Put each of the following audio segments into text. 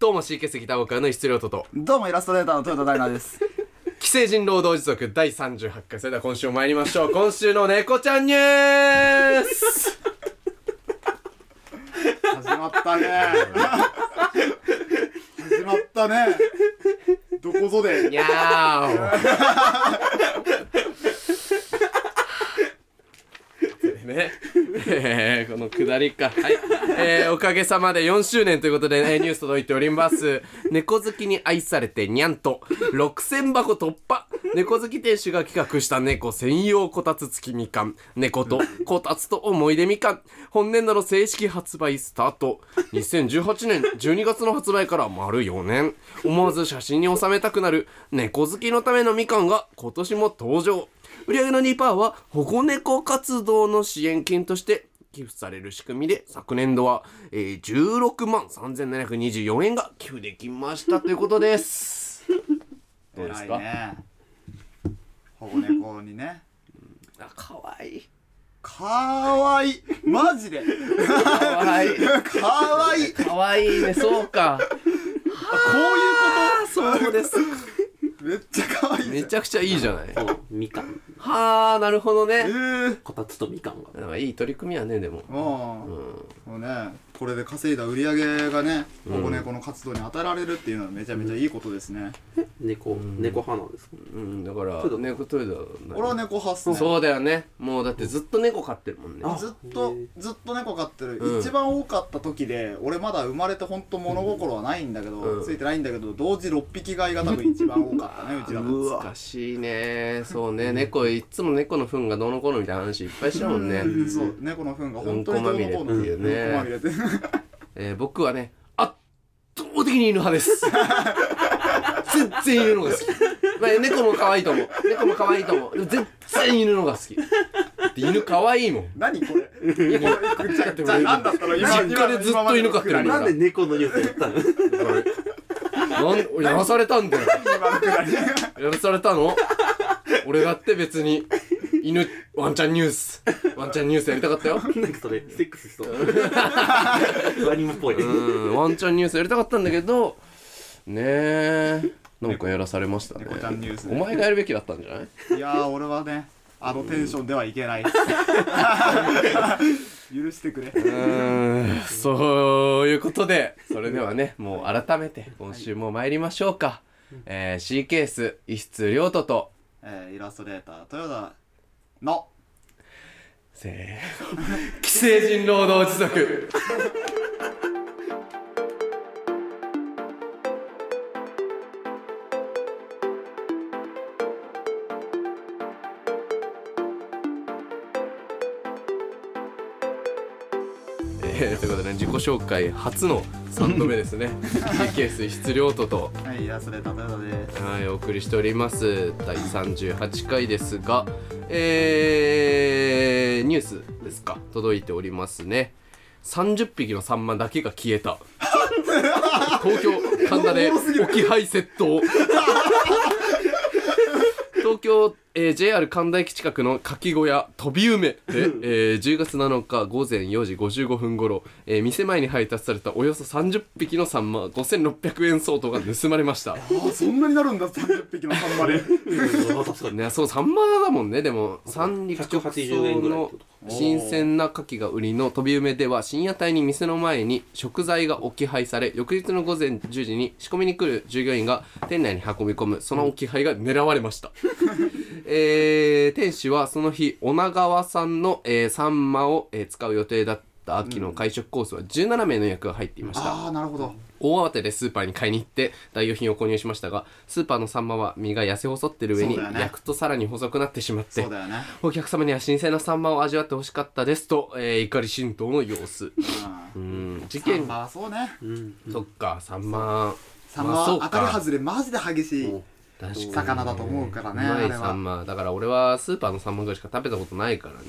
どうも CK ギターボーカルの質量とと。どうもイラストレーターの豊田大奈です。既成人労働時速第38回それでは今週も参りましょう。今週の猫ちゃんニュース。始まったね。始まったね。どこぞで。にゃーお。ね、え ーこのくだりか。はい。えーおかげさまで4周年ということで、ね、ニュース届いております。猫好きに愛されてにゃんと、6000箱突破。猫好き店主が企画した猫専用こたつ付きみかん。猫とこたつと思い出みかん。本年度の正式発売スタート。2018年12月の発売から丸4年。思わず写真に収めたくなる猫好きのためのみかんが今年も登場。売上の2%は保護猫活動の支援金として寄付される仕組みで昨年度は、えー16万3724円が寄付できましたということです。どうですか、ね保護猫にねあかわいい。かわいいマジでかわいい。かわいいかわいいね、そうか。こあそうです。ういうことめっちゃかわいいめちゃくちゃいいじゃない？そうみかん。はあ、なるほどえね。ー、こたつとみかんが。なんかいい取り組みやね、でも。もう、うん。もうねこれで稼いだ売り上げがね保護猫の活動に与えられるっていうのはめちゃめちゃいいことですね、猫猫派なんですか？うん、だから、そうだ猫トイレだ。俺は猫派っすね。そうだよね。もうだってずっと猫飼ってるもんね。ずっとずっと猫飼ってる、うん。一番多かった時で俺まだ生まれて本当物心はないんだけど、うん。ついてないんだけど同時6匹飼いが多分一番多かったねうちら懐かしいね。そうね。猫いっつも猫の糞がどうのこうのみたいな話いっぱいしたもんね、うんそう。猫の糞が本当にどうのこうのっていうね。うん。こまみれってえー僕はね圧倒的に犬派です。全然犬の方が好き、まあ、猫も可愛いと思う。猫も可愛いと思う。でも全然犬の方が好き。で犬可愛いもん。何これ？犬じゃあじゃあ何だったの今実家でずっと犬飼ってるなんで猫のニュースやったの？なんやらされたんだよ。今のくだりやらされたの？俺だって別に。犬ワンちゃんニュース。ワンちゃんニュースやりたかったよ。なんかそれセックスしそう。ワニムっぽいうんワンちゃんニュースやりたかったんだけど。ねえ。なんかやらされましたね。猫ちゃんニュースお前がやるべきだったんじゃない？いやー俺はねあのテンションではいけない 許してくれ。うーんそういうことでそれではねもう改めて今週も参りましょうか、えー、C ケース一室亮斗とえーイラストレーター豊田のせーの既成人労働時速自己紹介初の3度目ですね。ース質量とと。はいイラストレーター豊田です。はい、お送りしております。第38回ですが、えー、ニュースですか？届いておりますね。30匹のサンマだけが消えた。東京神田で置き配窃盗東京、えー JR 神田駅近くのかき小屋飛び梅で、えー10月7日午前4時55分頃、えー店前に配達されたおよそ30匹のサンマ5600円相当が盗まれました。ああそんなになるんだ30匹のサンマで。うん。確かに。ね、そうサンマだもんね。でも三陸直180円送のぐらいってこ新鮮な牡蠣が売りの飛び梅では深夜帯に店の前に食材が置き配され翌日の午前10時に仕込みに来る従業員が店内に運び込む。その置き配が狙われました、えー店主はその日女川産の、えーサンマを、えー使う予定だった秋の会食コースは17名の予約が入っていました、ああなるほど大慌てでスーパーに買いに行って代用品を購入しましたがスーパーのサンマは身が痩せ細ってる上にそうだよね。焼くとさらに細くなってしまってそうだよね。お客様には新鮮なサンマを味わってほしかったですと、えー怒り心頭の様子。ううん。事件。マはそうね。うん。そっかサンマ。サンマまあそうか。は当たり外れマジで激しい魚だと思うからねうまいサンマ。だから俺はスーパーのサンマぐらいしか食べたことないからね。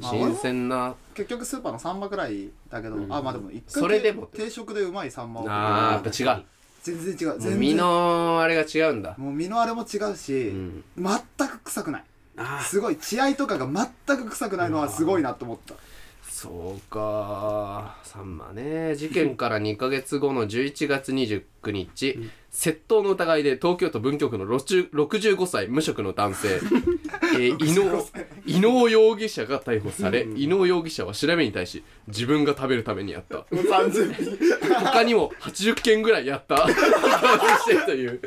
まあ新鮮な。結局スーパーのサンマぐらいだけど、あまあでも一回それでも。定食でうまいサンマをあーやっぱ違う。全然違う。全然身のあれが違うんだ。もう身のあれも違うし、ん。全く臭くない。あすごい。血合いとかが全く臭くないのはすごいなと思った、そうか。さんまね。事件から2ヶ月後の11月29日、窃盗の疑いで東京都文京区の60 65歳無職の男性、えー伊能伊能容疑者が逮捕され、伊能容疑者は調べに対し自分が食べるためにやった。3000匹他にも80件ぐらいやった。してるという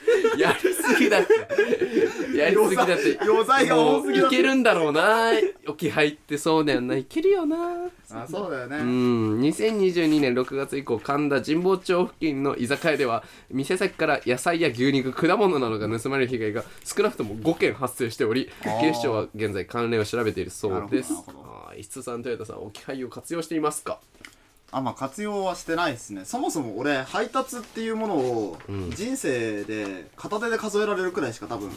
やりすぎだって。やりすぎだって。余罪が多すぎだもういけるんだろうな。置き配ってそうだよな。いけるよな。あそうだよね、うん。2022年6月以降神田神保町付近の居酒屋では店先から野菜や牛肉果物などが盗まれる被害が少なくとも5件発生しておりー。警視庁は現在関連を調べているそうです。なるほどなるほあー石津さん豊田さん置き配を活用していますか？あまあ活用はしてないですね。そもそも俺配達っていうものをん。人生で片手で数えられるくらいしか多分、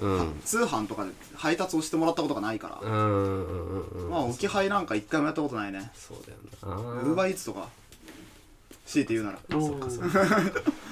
うん。通販とかで配達をしてもらったことがないから、うんうんうんうん。まあ置き配なんか一回もやったことないね。そうだよな。ウーバーイーツとか強いて言うなら。そっかそっか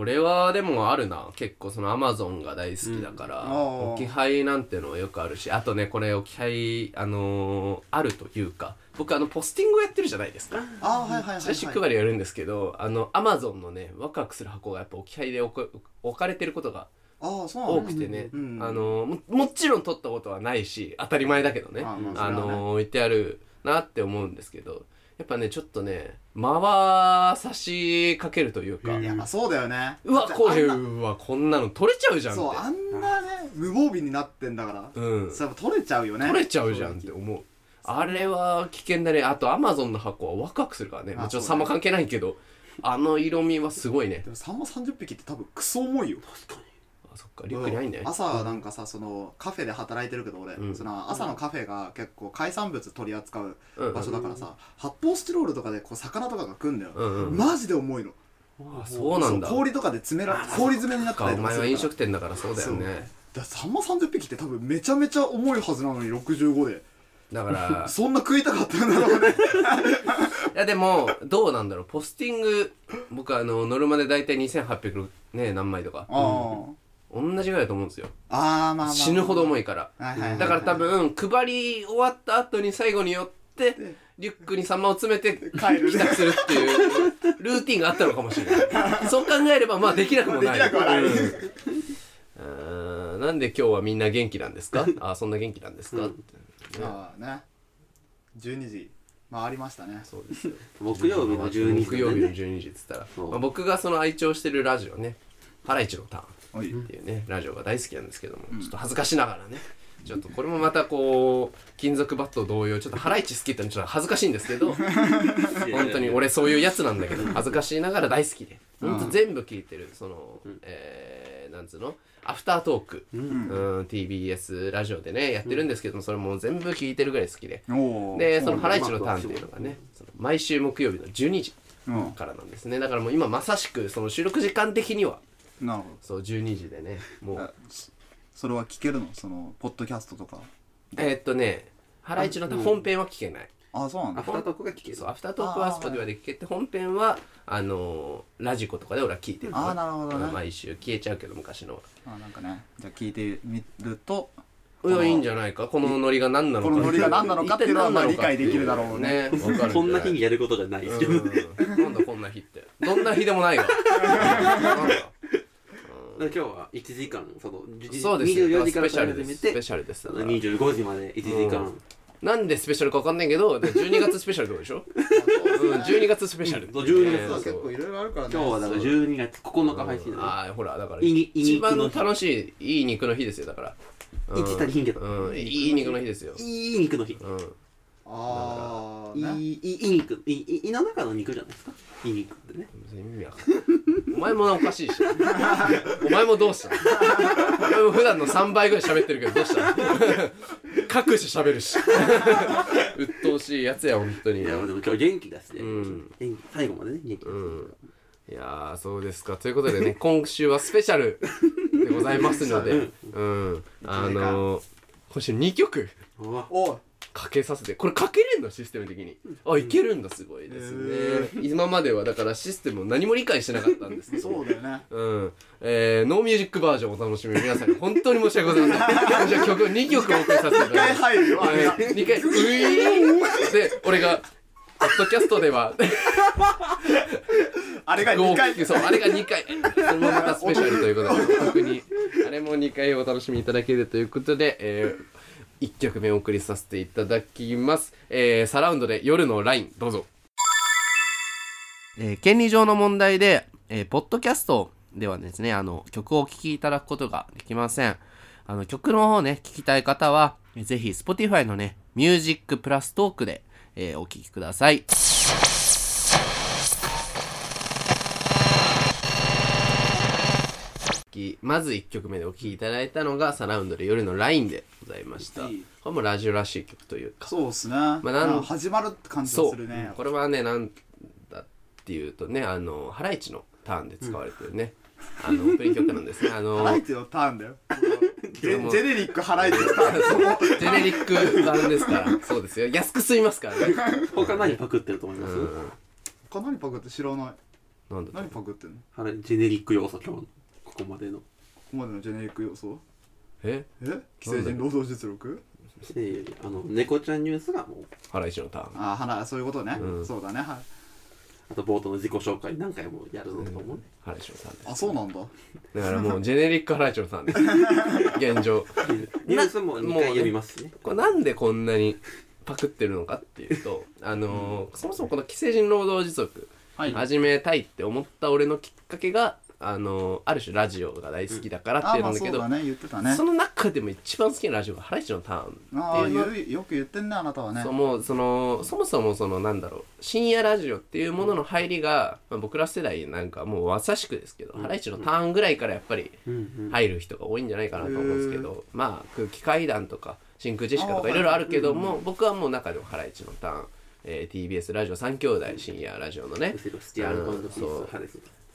俺はでもあるな。結構そのアマゾンが大好きだから、うん。置き配なんてのはよくあるし。あとねこれ置き配あのーあるというか僕あのポスティングをやってるじゃないですか。ああはいはいはい、はい、配りやるんですけどあのアマゾンのねワクワクする箱がやっぱ置き配で置かれてることが多くてね、うんあのももちろん取ったことはないし当たり前だけどね。あの置いてあるなって思うんですけど。やっぱねちょっとね回さしかけるというか、いやまあそうだよね。うわだってこれあんなうわこんなの取れちゃうじゃんって。そうあんなね無防備になってんだから、うん。それ取れちゃうよね。取れちゃうじゃんって思う。あれは危険だね。あとアマゾンの箱はワクワクするからね。あもちろんそうだね。差も関係ないけど。あの色味はすごいね。でもサンマ30匹って多分クソ重いよ。あそっかリュックに入んね朝なんかさそのカフェで働いてるけど俺、うん。その朝のカフェが結構海産物取り扱ううん場所だからさ、発泡スチロールとかでこう魚とかが来んだよ、うんうんマジで重いの。あそうなんだ。そう氷とかで詰めら氷詰めになってたかおりとかす前は飲食店だからそうだよね。だからサンマ30匹って多分めちゃめちゃ重いはずなのに65で。だから そんな食いたかったんだろうね。いやでもどうなんだろう。ポスティング僕あのノルマで大体2800ね何枚とか。あ同じぐらいだと思うんですよ。ああーまあまあ。死ぬほど重いから。はいはいはいはい。だから多分配り終わった後に最後に寄ってでリュックにサンマを詰めて帰る。帰宅するっていうルーティンがあったのかもしれない。そう考えればまあできなくもない。できなくはない。うん。なんで今日はみんな元気なんですか？あーそんな元気なんですか、って。ああね。12時。回りましたね。そうですよ。木曜日の12時木曜日の12時っつったら、そう。まあ、僕がその愛聴してるラジオね「ハライチのターン」っていうねラジオが大好きなんですけども、ちょっと恥ずかしながらねちょっとこれもまたこう金属バット同様ちょっとハライチ好きってのはちょっと恥ずかしいんですけど 本当に俺そういうやつなんだけど恥ずかしいながら大好きで本当全部聞いてるその、えー、なんつうの？アフタートーク、うん。TBS ラジオでねやってるんですけどもそれもう全部聞いてるぐらい好きで。おおでその「ハライチのターン」っていうのがねその毎週木曜日の12時うん。からなんですね。だからもう今まさしくその収録時間的にはなるほそう12時でねもどうそれは聞けるの？そのポッドキャストとか。えーっとねハライチの本編は聞けない。ああそうなんだ。アフタートークが聞ける。そうアフタートークはスポティフで聞けて本編はあのーラジコとかで俺は聞いてる。あーなるほどね。うん毎週消えちゃうけど昔のは。あなんかね。じゃあ聞いてみるといやいいんじゃないか？このノリが何なのか。このノリが何なのかっていうのはまあ理解できるだろうね。わかこんな日にやることじゃない。ですけどねうん。なんだこんな日って。どんな日でもないわ。なんだ？今日は1時間そのじそうです。よ24時からスペシャルです。スペシャルです。だから25時まで1時間。なんでスペシャルかわかんないけどで12月スペシャルってことでしょ？うん12月スペシャル。そう12月ね結構いろいろあるからね。今日はだから12月9日配信だね。ああほらだから一番肉の日。楽しいいい肉の日ですよだから。ひん。けど。うんいい肉の日ですよ。いい肉の日。うんああねいいいいいい肉いい胃の中の肉じゃないですか？いい肉ってね。意味わかんない。お前もおかしいしお前もどうしたお前も普段の3倍ぐらい喋ってるけどどうした隠して喋るし。鬱陶しいやつや本当に。いやでも今日元気だしね。うん。元気最後までね元気だし。うん。いやーそうですか。ということでね今週はスペシャルでございますので。うん。あのー、今週2曲。おいかけさせてこれかけれんのシステム的に。あいけるんだすごいですね、今まではだからシステムを何も理解してなかったんですけどそうだよね。うん。えー、ノーミュージックバージョンをお楽しみ皆さんに本当に申し訳ございません。じゃあ曲2曲お送りさせていただきます。入るよ。あれが2回ウィーンで俺がポッドキャストではあれが2回。そうあれが2回。それもまたスペシャルということで特にあれも2回お楽しみいただけるということで、えー、1曲目お送りさせていただきます、えー、サラウンドで夜のライン。どうぞ、えー、権利上の問題で、えー、ポッドキャストではですねあの曲をお聴きいただくことができません。あの曲の方ね聞きたい方はえーぜひ Spotify のねミュージックプラストークで、えーお聴きください。まず1曲目でお聴きいただいたのがサラウンドで夜のラインでございました。これもラジオらしい曲というか。そうっすね。あなん始まるって感じがそう。するねこれはね、なんだっていうとね、あの、ハライチのターンで使われてるね、あの、オープニング曲なんですね。あの、ハライチのターンだよ。ジェジェネリックハライチのターン。ジェネリック版ですから、そうですよ。安く済みますからね。他何パクってると思います、うん。他何パクって知らない。なんだ何パクってんの？こあれジェネリック要素今日のここまでの。こまでのジェネリック要素え？え？既成人労働実力？えーあの猫ちゃんニュースがもう。ハライチのターン。ああ花そういうことね、うん。そうだねはい。あと冒頭の自己紹介何回もやるのとかもね、ハライチのターンです。あそうなんだ。だからもう、ジェネリックハライチのターンです。現状。ニュースも2回読みますしねこれなんでこんなにパクってるのかっていうと、あのーそもそもこの既成人労働時速はい。始めたいって思った俺のきっかけが、あのーある種ラジオが大好きだからってあいうのだけど、まあその中でも一番好きなラジオがハライチのターン。っていうよく言ってんねあなたはね。そうもうそのそもそもそのなんだろう。深夜ラジオっていうものの入りが、まあ、僕ら世代なんかもうまさしくですけど、ハライチのターンぐらいからやっぱりうんうん。入る人が多いんじゃないかなと思うんですけど、まあ空気階段とか真空ジェシカとかいろいろあるけども、僕はもう中でもハライチのターン、えー TBS ラジオ3兄弟深夜ラジオのね後ろスティアルバンドピそう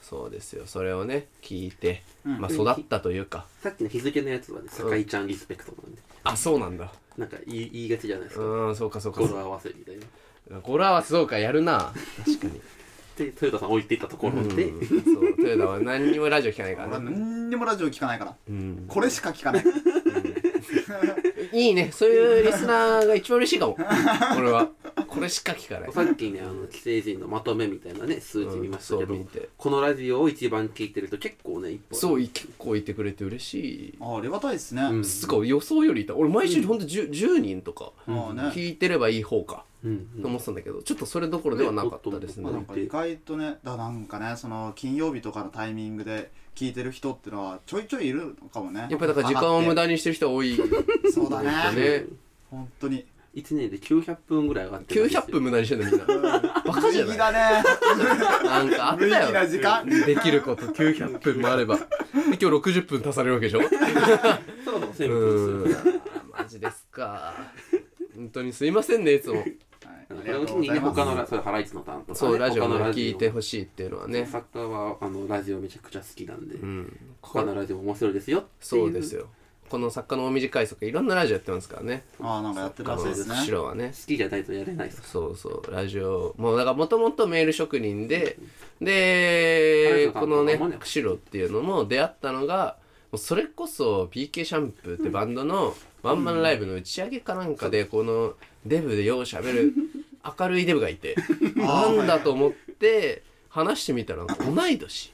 そうですよ。それをね聞いて、うん。まあ育ったというか。さっきの日付のやつはね酒井ちゃんリスペクトなんで。あそうなんだ。なんか言い言いがちじゃないですうか。ーんそうかそうか。語呂合わせみたいな。語呂合わせそうかやるな。確かに。で豊田さん置いていったところで、うんそう。豊田は何にもラジオ聞かないか俺はらね、何にもラジオ聞かないから。うん、これしか聞かない。いいね。そういうリスナーが一番嬉しいかも。俺はこれしか聞かない。さっきねあの既成人のまとめみたいなね数字見ましたけど、うんこのラジオを一番聞いてると結構ね一歩そう結構いてくれて嬉しい。あありがたいですね、うん。すごい予想よりいた俺毎週ほんと 10, 10人とか聞いてればいい方かうんと思ってたんだけどちょっとそれどころではなかったですね。まあ、なんか意外とねだなんかねその金曜日とかのタイミングで聞いてる人ってのはちょいちょいいるのかもね。やっぱりだから時間を無駄にしてる人が多い。そうだね。ね。本当に1年で900分ぐらい上がってるんですよ。900分無駄にしてんのみんな。バカじゃない。だね。なんかあった無意義なよ時間できること900分もあれば。で今日60分足されるわけでしょ？そろそろ1000分うですよーん。マジですか。本当にすいませんねいつも。はい。ありがこれを機にとうございます。ね他のラそれハライチのターンとか、ね、そうラジオも聞いてほしいっていうのはね。作家はあのラジオめちゃくちゃ好きなんで、うん。他のラジオも面白いですよっていそうですよこの作家の大短いとかいろんなラジオやってますからね。ああなんかやってるらしいですね後ろはね。好きじゃないとやれないそうそうラジオ。もうだからもともとメール職人ででこのね釧路っていうのも出会ったのがそれこそ PK シャンプーってバンドのワンマンライブの打ち上げかなんかでこのデブでようしゃべる明るいデブがいて なんだと思って話してみたら同い年。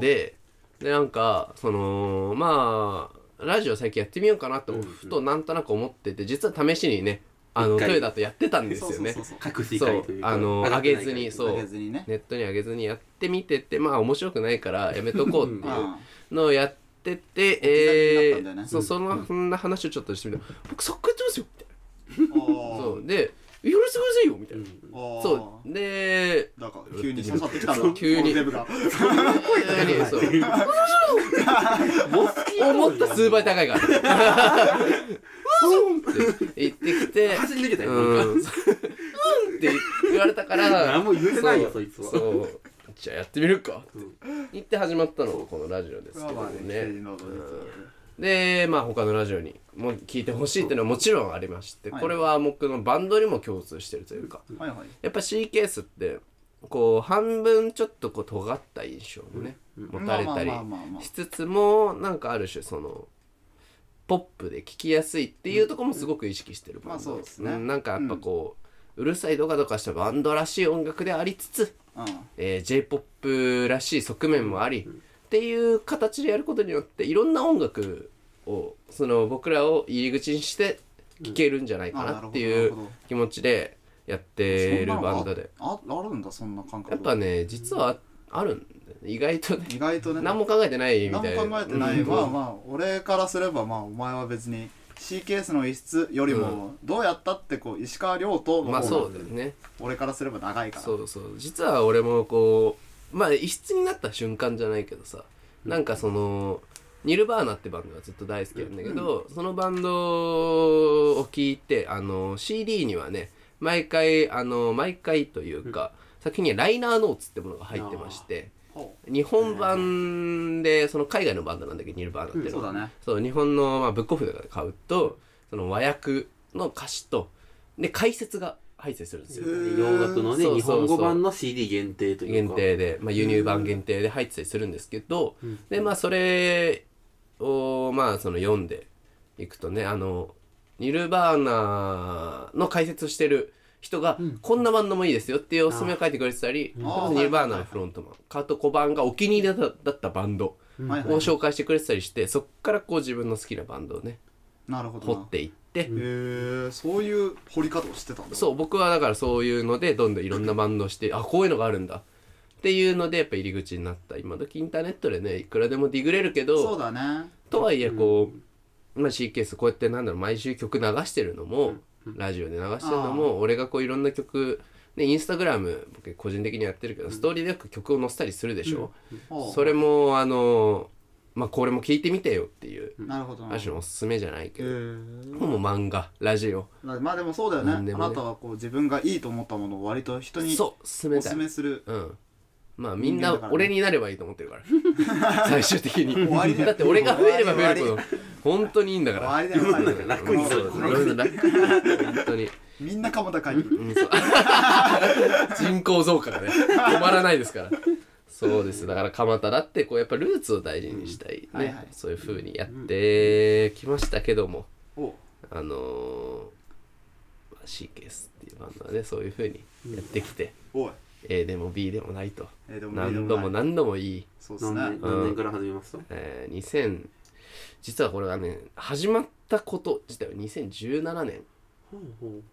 ででなんかそのまあラジオ最近やってみようかなとふとなんとなく思ってて実は試しにねあのトヨタとやってたんですよね。そうそうそう隠しそう会というか。あの上げずにそう。ネットに上げずにやってみててまあ面白くないからやめとこうっていうあのをやっててえそうそのそんな話をちょっとしてみた僕作家やってますよみたいな。そう。でやらせてくださいよみたいな。ああそう。でなんか急に刺さってきたんだ急に。このデブが。そう。思った数倍高いから。うんって言ってきて。走り抜けたよ、うん。って言われたから。何も言えてないよそいつは。そう。じゃあやってみるか。うん。言って始まったのがこのラジオですけどね。でまあ他のラジオにも聴いてほしいっていうのはもちろんありまして、はい。これは僕のバンドにも共通してるというか、はいはい。やっぱ C ケースってこう半分ちょっとこう尖った印象もね、持たれたりまあまあまあまあしつつもなんかある種そのポップで聴きやすいっていうところもすごく意識してるバンド、まあそうですね。ん。なんかやっぱこう、うるさいドカドカしたバンドらしい音楽でありつつ、うん。えー、J−POP らしい側面もあり、っていう形でやることによっていろんな音楽をその僕らを入り口にして聴けるんじゃないかなっていう気持ちでやってるバンドであああるんだそんな感覚。やっぱね実はあるんだよね。意外とね。意外とね。何も考えてないみ何たいなも考えてない、うん。まあまあ俺からすればまあお前は別に C ケースの一室よりもどうやったってこう石川遼とのまあ方がそうだよね。俺からすれば長いから。そうそう。実は俺もこうまあ異質になった瞬間じゃないけどさなんかそのニルバーナってバンドがずっと大好きなんだけど、そのバンドを聴いてあの CD にはね毎回あの毎回というか、作品にはライナーノーツってものが入ってましてほ日本版でその海外のバンドなんだけどニルバーナっていうのは、そうだね。そう日本の、まあ、ブックオフとかで買うとその和訳の歌詞とで解説が入ってたりするんですよ。洋楽のね日本語版の CD 限定という限か定で、まあ、輸入版限定で入ってたりするんですけど、でまあそれをまあその読んでいくとねあのニルバーナの解説してる人が、こんなバンドもいいですよっていうおすすめを書いてくれてたり、ニルバーナのフロントマン、カート・コバンがお気に入りだったバンドを紹介してくれてたりして、そっからこう自分の好きなバンドをねなるほど。な掘っていって、へえそういう掘り方をしてたんだ。そう僕はだからそういうのでどんどんいろんなバンドをしてあこういうのがあるんだっていうのでやっぱ入り口になった。今時インターネットでねいくらでもディグれるけそうどだね。とはいえこう、まあ、C ケースこうやってなんだろう毎週曲流してるのも、ラジオで流してるのも俺がこういろんな曲ねインスタグラム僕個人的にやってるけど、ストーリーでよく曲を載せたりするでしょ、ほうそれもあのまあこれも聞いてみてよっていう、なるほど。なある種のおすすめじゃないけへど、え。もう漫画ラジオ。まあでもそうだよね。ね。あなたはこう自分がいいと思ったものを割と人にそうすめする。うん。まあみんな俺になればいいと思ってるから。最終的に。終わりだって俺が増えれば増える終ほど、本当にいいんだから。終わりだよ。終わりだよ楽にそう楽本当に。みんな鎌田会議うん 人口増加がね、止まらないですから。そうです。だから蒲田だって、こうやっぱルーツを大事にしたい。ね。はいはい。そういう風にやってきましたけども、お。あのー、まあ C ケースっていうバンドはね、そういう風にやってきて、おい。A でも B でもないと。ない何度も何度もいい。そうですね。何年何年から始めましたえー、2000実はこれはね始まったこと自体は2017年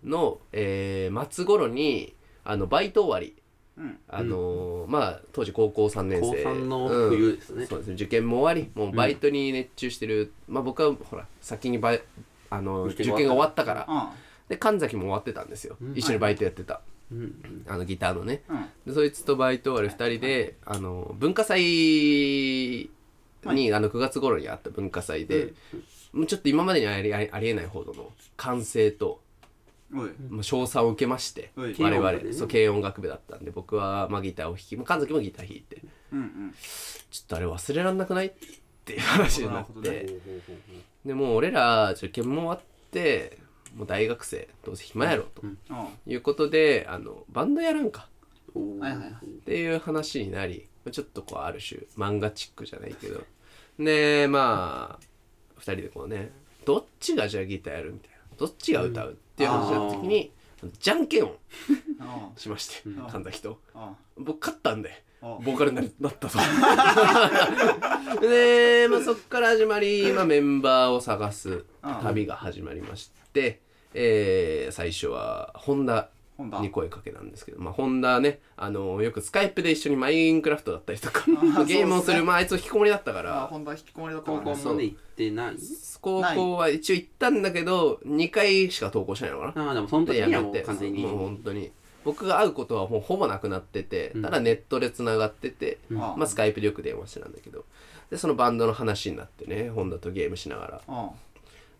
の、えー末頃にあのバイト終わり。うん。あのーまあ当時高校3年生。高3の冬ですね。うん。そうですね。受験も終わりもうバイトに熱中してる、まあ僕はほら先にバイあの受受験験が終わったから。あで神崎も終わってたんですよ、一緒にバイトやってた、うんあのギターのね。うん。でそいつとバイト終わり2人であの文化祭に、あの9月頃にあった文化祭で、もうちょっと今までにありありえないほどの歓声と、まあ、称賛を受けましてはい。我々。そう軽音楽部だったんで僕は、まあ、ギターを弾き、まあ、神崎もギター弾いてうんうん。ちょっとあれ忘れらんなくないっていう話になって。でもう俺ら受験も終わってもう大学生どうせ暇やろと。あいうことであのバンドやらんか。っていう話になりちょっとこうある種漫画チックじゃないけど。でまあ2人でこうねどっちがじゃあギターやるみたいな。どっちが歌うっていう話になった時に、じゃんけんをあしまして、ん。神崎とあ僕勝ったんであボーカルにななったと。で、まあ、そっから始まり、まあ、メンバーを探す旅が始まりまして、えー最初は本田ホンダ。に声かけなんですけど、まあ、ホンダね、あのよくスカイプで一緒にマインクラフトだったりとか ーゲームをする、すねまあ、あいつ引きこもりだったかあらホンダ引きこもりだった高からね。校まで行ってない？高校は一応行ったんだけど2回しか投稿しないのかな。ああでもその時にはもうでやめて。完全に。もう本当に。僕が会うことはもうほぼなくなってて、うん。ただネットでつながってて、あまあ、スカイプでよく電話してたんだけど。でそのバンドの話になってねホンダとゲームしながら。あ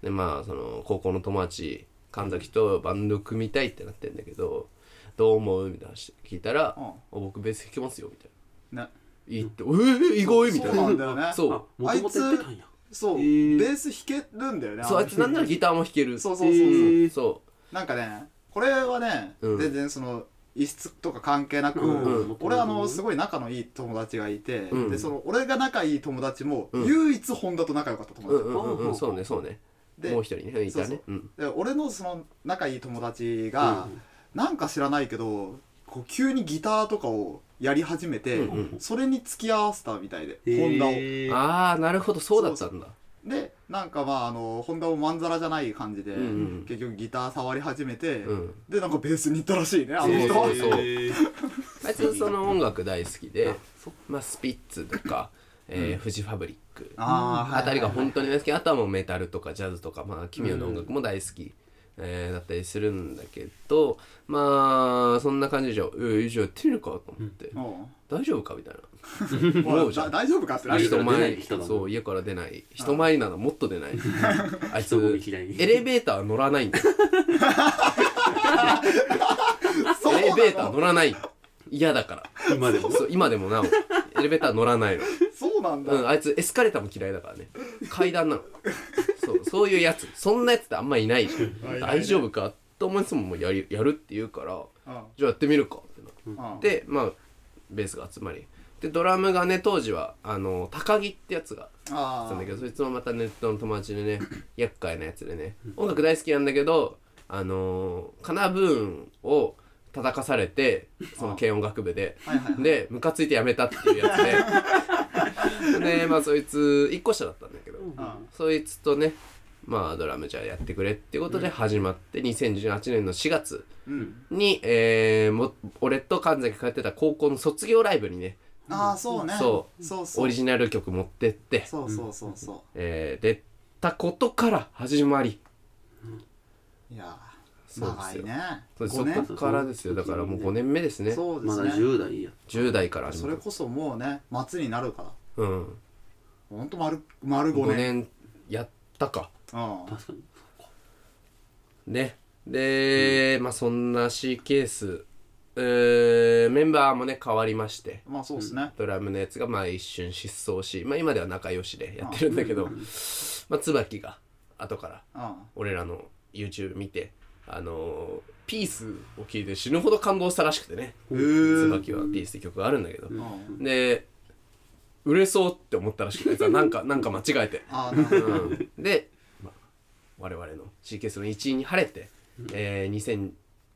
でまあその高校の友達神崎とバンド組みたいってなってんだけどどう思うみたいな話聞いたら「うん。あ僕ベース弾きますよ」みたいな。ね「いいって。えー、意外」みたいそうななんだよね。そう。あもともとやってたんや。そう、ベース弾けるんだよねそうあいつなんならギターも弾ける。そうそうそうそう、へー。そなんかねこれはね、うん。全然その異質とか関係なく、うん。俺あのすごい仲のいい友達がいて、うん。でその俺が仲いい友達も、うん。唯一本田と仲良かった友うう達、んうんうんうん。そうねそうねでもう一人ねいたね。うん。で俺のその仲いい友達が、なんか知らないけどこう急にギターとかをやり始めて、うんうんそれに付き合わせたみたいで、へホンダを。ーああなるほど。そうだったんだ。でなんかまああのホンダもまんざらじゃない感じで、うんうん結局ギター触り始めて、うん。でなんかベースに行ったらしいねあの人。そうそうへーあいつその音楽大好きでまあスピッツとかえーフジファブリック。あーあたりが本当に大好き。あとはもうメタルとかジャズとかまあ奇妙な音楽も大好き。えーだったりするんだけどまあそんな感じでじゃあ「えじゃあやってみるか」と思って。うん「大丈夫か?」みたいな。うじゃ大丈夫かってな前い人だもんそう家から出ない。人前にならもっと出ない。あいつエレベーター乗らないんだよ。エレベーター乗らない嫌だから。今でも？そう今でもなお。エレベーター乗らないの。そうなんだ、うん、あいつエスカレーターも嫌いだからね。階段なの。そうそういうやつ。そんなやつってあんまいないじゃん。大丈夫かと思いつつももうやりやるって言うからうんじゃあやってみるかってなうんでまあベースが集まり。でドラムがね当時はあの高木ってやつがあなんだけどそいつもまたネットの友達でね厄介なやつでね。音楽大好きなんだけどあのーカナブーンを叩かされて その軽音楽部で。はいはいはい。でムカついて辞めたっていうやつで。でまあそいつ1個下だったんだけど。あそいつとねまあドラムじゃあやってくれっていうことで始まって2018年の4月うん。に、えー、も俺と神崎が通ってた高校の卒業ライブにねああそうね。そう。そうそう。オリジナル曲持ってってそうそうそうそえー、出たことから始まり。ういやそうですよ長いね。そうそ5年。こからですよ。だからもう5年目ですね。ますだそうでね。10代や10代から始そまるれこそもうね末になるから。うん。ほんと丸丸5 5年年やったか。うん。確かに。ね。で、まあそんな C ケース、えーメンバーもね変わりまして。まあそうですね。ドラムのやつがまあ一瞬失踪し、まあ、今では仲良しでやってるんだけど、まあ、椿が後からうん。俺らの YouTube 見てあのーピースを聴いて死ぬほど感動したらしくてね。椿はピースって曲があるんだけど、うん。で売れそうって思ったらしくて なんかなんか間違えて、うん、で、まあ、我々の C ケースの一員に晴れて、えー、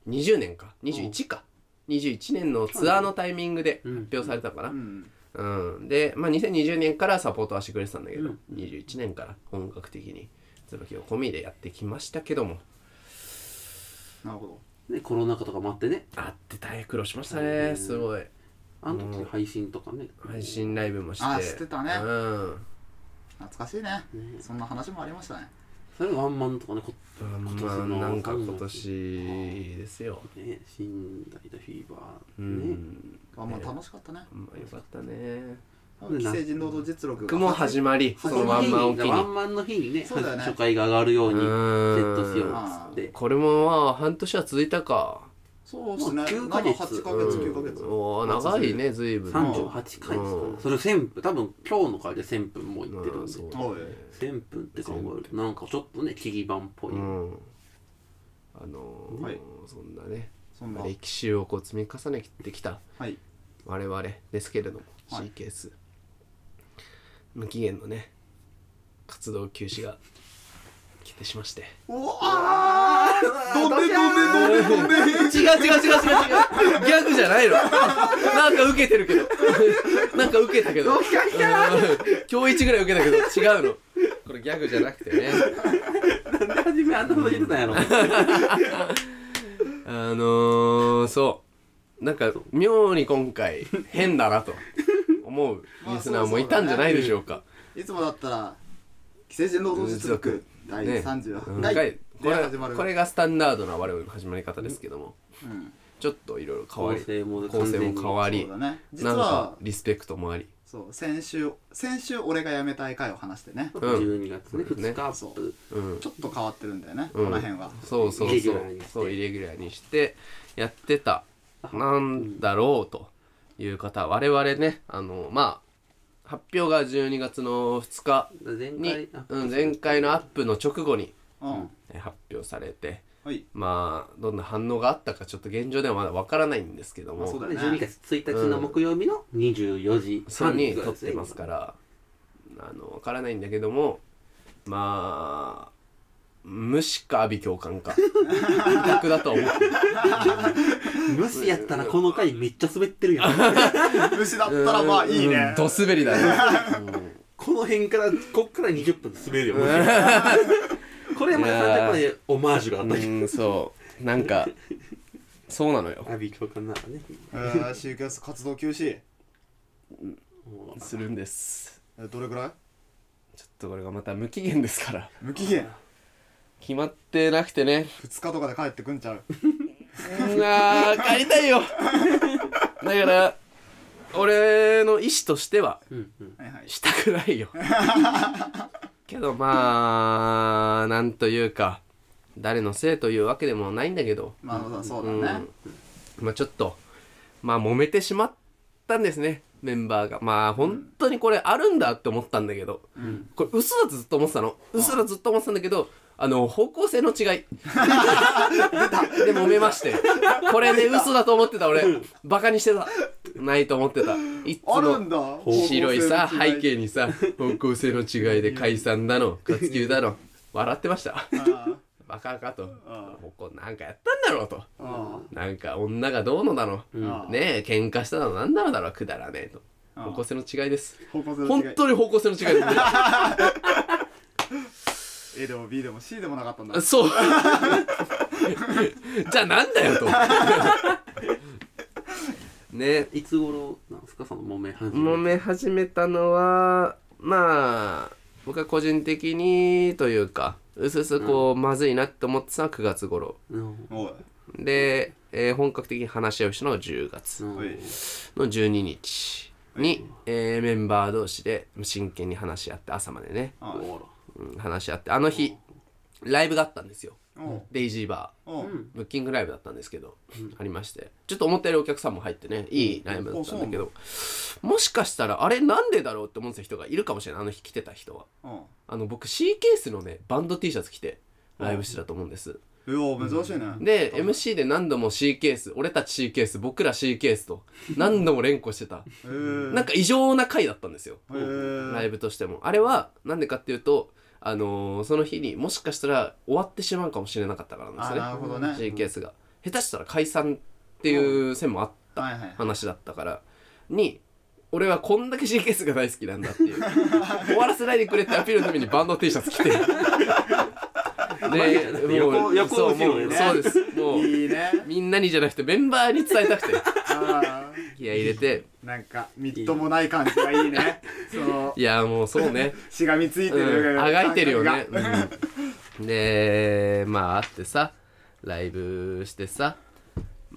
2020年か？21か？21年のツアーのタイミングで発表されたのかな、うん。うん、で、まあ、2020年からサポートはしてくれてたんだけど、うん。21年から本格的に椿を込みでやってきましたけどもなるほねコロナ禍とかもあってね。あって大変苦労しましたね。すごい。あの時配信とかね。配信ライブもして。あしてたね。うん。ど懐かしいね。ね。そんな話もありましたね。それがワンマンとかねこま今年のあなんか今年ですよ。ね新大田フィーバうーね。ん。あまあ楽しかったね。まあよかったね既成人労働実力僕も始まりそのワンマンを機に。ワンマンの日にね。そうだよね。初回が上がるようにセうんットしようっつって。これもまあ半年は続いたか。そうですね。まあ9 7ヶ月。8ヶ月9ヶ月。おー長いね随分。38回ですかね。うん。それ1000分。多分今日の回で1000分もいってるんで。うん。そう。おい。1000分って考えると。なんかちょっとね木々版っぽい。うん。あのーはい。そんなねそんな。歴史をこう積み重ねてきたはい。我々ですけれども、はい。C ケース無期限のね活動休止が決定しまして。おあーどんでどんでどんでどんで違う違う違う違う違う。ギャグじゃないの。なんか受けてるけど。なんか受けたけど。うん。今日一ぐらい受けたけど。違うの。これギャグじゃなくてね。なんで初めあんなこと言ってたんやろ。あのー、そう。なんか妙に今回変だなと思うまあリスナーもいたんじゃないでしょうか、いつもだったら既成人労働実力第ね30うん。回回こで始まる。れこれがスタンダードな我々の始まり方ですけども。うん。ちょっといろいろ変わり構成も構成も変わりそうだね。実なんかはリスペクトもあり。そう先週先週俺が辞めたい回を話してね。うん。12月ねね。2日アップ。うん。ちょっと変わってるんだよねこうん。の辺は。そうそうイレギそうュラーにして。そうイレギュラーにしてやってた。なんだろうという方我々ねあのまあ発表が12月の2日前に回あ、うん、前回のアップの直後にうん。えー発表されてはい。まあどんな反応があったかちょっと現状ではまだわからないんですけども、まあそうだよね12月1日の木曜日の24時。そう半に撮ってぐらいですねますからあのわからないんだけどもまあ無視か阿鼻教官か。二択だと思ってる無視やったらこの回めっちゃ滑ってるやん。虫だったらまあいいうん。ねド滑りだね、この辺からこっから20分で滑るよこれまでやっぱりオマージュがあったけど。うん、そう。なんかそうなのよ。アビ教官ならね。えー C キャス活動休止。もうするんです。えどれぐらい？ちょっとこれがまた無期限ですから。無期限決まってなくてね。2日とかで帰ってくんちゃう？うんあー帰りたいよ。だから俺の意思としてはうんうん。はいはい。したくないよ。けどまあなんというか誰のせいというわけでもないんだけど。まあそうだね。うん。まあちょっとまあ揉めてしまったんですねメンバーが。まあ本当にこれあるんだって思ったんだけど、ん。これ嘘だとずっと思ってたの。嘘だとずっと思ってたんだけどあの方向性の違い。で揉めまして。これね嘘だと思ってた俺。バカにしてた。ないと思ってた。いっつも。んだ。白いさ背景にさ方向性の違いで解散だの 活休だの。笑ってました。あバカかと。あここなんかやったんだろうと。あなんか女がどうのだの、あねえ喧嘩したのなんだろうだろうくだらねえと。あ方向性の違いです。方向性の違本い当に方向性の違いです。A でも B でも C でもなかったんだ。そう。じゃあなんだよと。ねいつ頃なんですかその揉め始め揉め始めたのはまあ僕は個人的にというかうすうすこう、まずいなって思ってたのは9月頃。うん。おいで、えー本格的に話し合いをしたのが10月の12日に、えーメンバー同士で真剣に話し合って朝までね、うん話し合ってあの日ライブがあったんですよデイジーバー。ブッキングライブだったんですけど、ありまして。ちょっと思ったよりお客さんも入ってねいいライブだったんだけどもしかしたらあれなんでだろうって思ってた人がいるかもしれないあの日来てた人は。あの僕 C ケースのねバンド T シャツ着てライブしてたと思うんです。いや珍しいね。で MC で何度も C ケース俺たち C ケース僕ら C ケースと何度も連呼してた。なんか異常な回だったんですよ。ライブとしても。あれはなんでかっていうとあのーその日にもしかしたら終わってしまうかもしれなかったからなんですね。なるほどね。スが。下手したら解散っていう線もあった。話だったから。に俺はこんだけ C ケースが大好きなんだっていう。終わらせないでくれってアピールのためにバンド T シャツ着てで横横そう後ろでね。もうそうです。もういいね。みんなにじゃなくてメンバーに伝えたくて。あ気合い入れて。ーなんかみっともない感じがいいね。その。いやもうそうね。しがみついてうん。るあがいてるよね。感覚が、うん。でまあ会ってさライブしてさ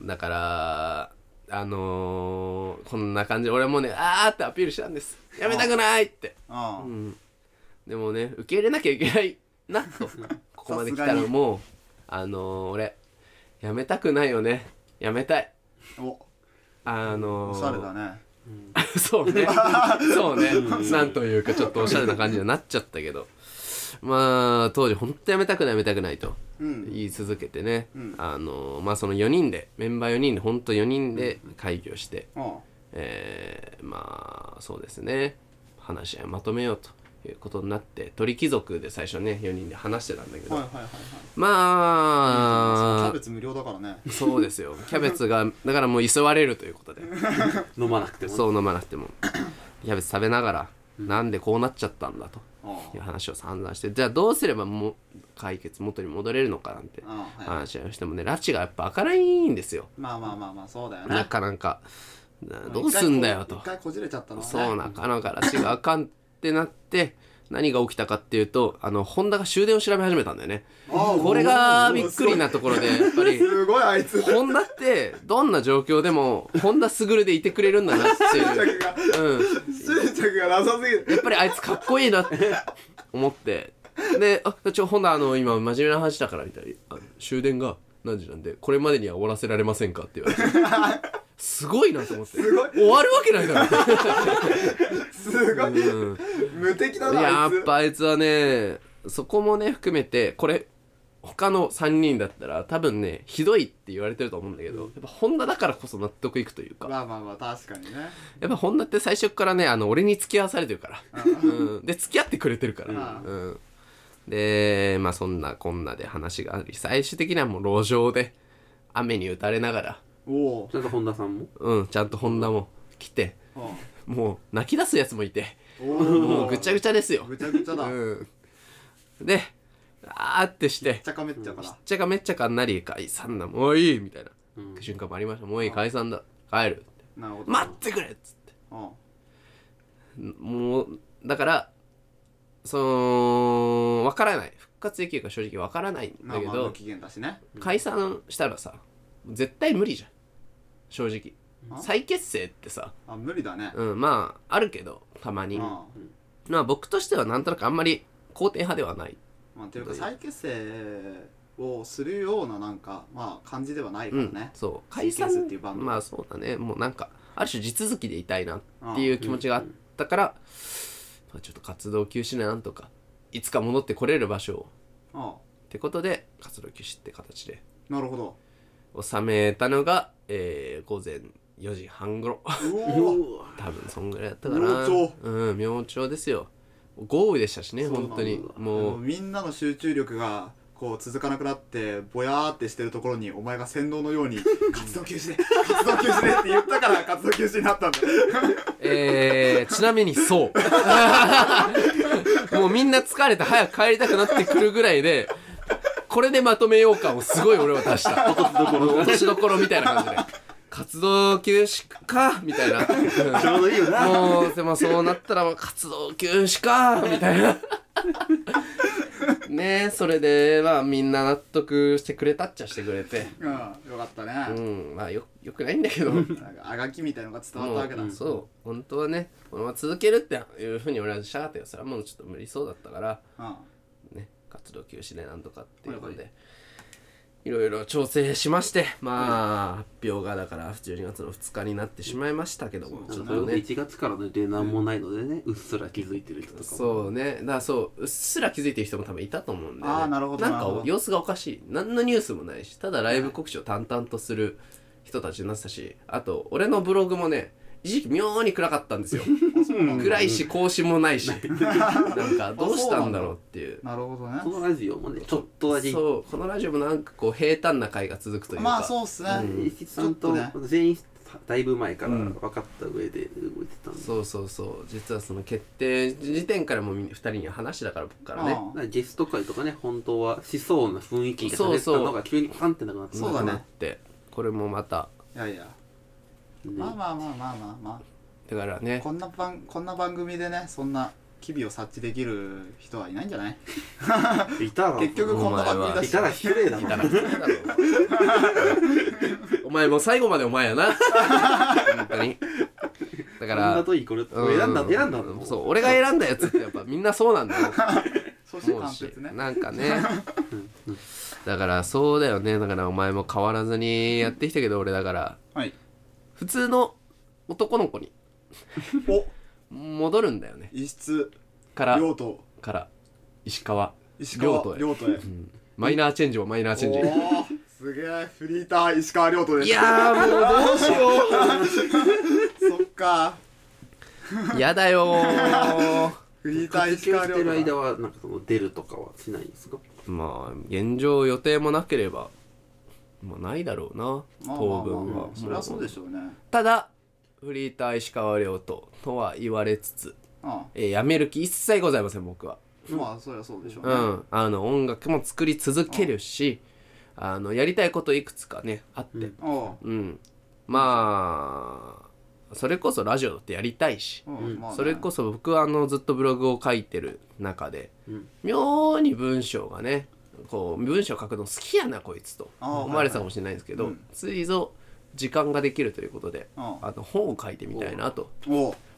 だからあのーこんな感じ。で俺もねあーってアピールしたんです。やめたくないって、あうん、でもね受け入れなきゃいけないなと ここまで来たらもうあのー俺やめたくないよねやめたいおあのーおしゃれだね そうね。そうね。なんというか、ちょっとおしゃれな感じにはなっちゃったけど。まあ、当時、本当やめたくない、やめたくないとうん言い続けてね。うんあの、まあ、その4人で、メンバー4人で、本当4人で会議をして、おうえーまあ、そうですね。話し合いまとめようということになって、鳥貴族で最初ね、4人で話してたんだけど、はいはいはいはい。まあキャベ、ツ無料だからね。そうですよ。キャベツが、だからもう急われるということで。飲まなくてもそう飲まなくても。キャベツ食べながら、なんでこうなっちゃったんだという話を散々して。じゃあどうすればも解決元に戻れるのかなんて話をしてもね拉致がやっぱ開かないんですよ。まあまあまあまあそうだよなねかなか。などうすんだよと。一回こじれちゃったのはね。そうなかなか拉致があかんってなって何が起きたかっていうとあのホンダが終電を調べ始めたんだよね。これがびっくりなところでやっぱり。すごいあいつ。ホンダってどんな状況でもホンダすぐるでいてくれるんだなっていう、執着がうん、執着がなさすぎる。やっぱりあいつかっこいいなって思って。で「あちょほんなあの今真面目な話だから」みたいな。あ「終電が何時なんでこれまでには終わらせられませんか?」って言われて「すごいなと思って。すごい。終わるわけないだろ すごい。うん。無敵だなやっぱあいつはねそこもね含めてこれ他の3人だったら多分ねひどいって言われてると思うんだけどやっぱ本田だからこそ納得いくというか。まあまあまあ確かにね。やっぱ本田って最初からねあの俺に付き合わされてるから、うん、で付き合ってくれてるから、うん。うん、でまあそんなこんなで話があり最終的にはもう路上で雨に打たれながら、おおちゃんと本田さんも？うん、ちゃんと本田も来て。もう泣き出すやつもいて。おもうぐちゃぐちゃですよ、ぐちゃぐちゃだ。めっうん、であーってして。ちゃかめっちゃかちゃかめっちゃかになり解散だ。もういいみたいな。うん。瞬間もありました。もういい解散だ。帰るなるほど。待ってくれっつって。うん。もうだからその分からない。復活できるか正直分からないんまだけどあまあ無期限だしね。解散したらさ絶対無理じゃん。正直。あ再結成ってさ、あ無理だね。うん、まああるけどたまに。うん。まあ僕としてはなんとなくあんまり肯定派ではない。まあていうか再結成をするようななんかまあ感じではないからうんね、そう。再解散結成っていうバンド。まあそうだね。もうなんかある種地続きでいたいなっていう気持ちがあったから、まあ、ちょっと活動休止なんとかいつか戻ってこれる場所を。あ。ってことで活動休止って形で。なるほど収めたのが、えー午前4時半頃。うおー多分そんぐらいだったかな。明朝うん明朝ですよ。豪雨でしたしね本当に。でもう。もみんなの集中力がこう続かなくなってぼやーってしてるところにお前が洗脳のように 活動休止で活動休止でって言ったから活動休止になったんだ。えー、ちなみにそう。もうみんな疲れて早く帰りたくなってくるぐらいでこれでまとめよう感をすごい俺は出した。落としどころみたいな感じで。活動休止かみたいな。ちょうどいいよな。もうでもそうなったら活動休止かみたいな。ねえそれでまあみんな納得してくれたっちゃしてくれて。うん。よかったうね、ん。まあよよくないんだけど。なんかあがきみたいのが伝わったわけだ、もうそう。本当はねこのまま続けるっていうふうに俺はしたかったけどそれはもうちょっと無理そうだったから。うん。ね活動休止でなんとかっていうので、はいい。ろいろ調整しましてまあ発表がだから12月の2日になってしまいましたけどもちょっとね。1月からの出なんもないのでねうっすら気づいてる人とかも。そうね。だからそううっすら気づいてる人も多分いたと思うんで、ね、あーなるほどなんか様子がおかしい。何のニュースもないしただライブ告知を淡々とする人たちになってたしあと俺のブログもね一時期妙に暗かったんですよ。暗いし更新もないし。なんかどうしたんだろうっていう。なるほどね。このラジオもねちょっとだけ。そう。このラジオもなんかこう平坦な回が続くというか。まあそうっすね、石井さん。とちょっと全員だいぶ前からうん。分かった上で動いてたんで、そうそうそう。実はその決定時点からもう2人には話だから僕からね。あだからゲスト会とかね本当はしそうな雰囲気が出てたのが急にパンってなくなって。そうだね。ってこれもまた。いやいや、ねまあまあまあまあまあまだからね。あこんな番こんな番組でねそんな機微を察知できる人はいないんじゃない？いたら結局こんな番組だし。いたら失礼だいたなだろ。お前もう最後までお前やな。本当に。だかこんならといいこれ選んだう選んだうそう俺が選んだやつってやっぱ みんなそうなんだよ。そして思うし関節ねなんかねだからそうだよねだからお前も変わらずにやってきたけど俺だからはい普通の男の子にお。戻るんだよね。一室から。亮とから。石川。石亮とへ。川亮とへマイナーチェンジをマイナーチェンジ。おー。すげえフリーター石川亮とです。いやーもうどうしよ そっか。うやだよー。フリーター活石川してる間とはなんかその出るとかはしないんですか？まあ現状予定もなければまあないだろうな当分は。そりゃそうでしょうね。ただフリーター石川亮ととは言われつつ、あえー辞める気一切ございません僕は。あまあそりゃそうでしょうね。うん。あの音楽も作り続けるしあのやりたいこといくつかねあって。あうん、まあそれこそラジオだってやりたいしあうん。それこそ僕はあのずっとブログを書いてる中で、うん。妙に文章がねこう文章書くの好きやなこいつと。思われてたかもしれないんですけど、うん。ついぞ時間ができるということで、うん。あの本を書いてみたいなと。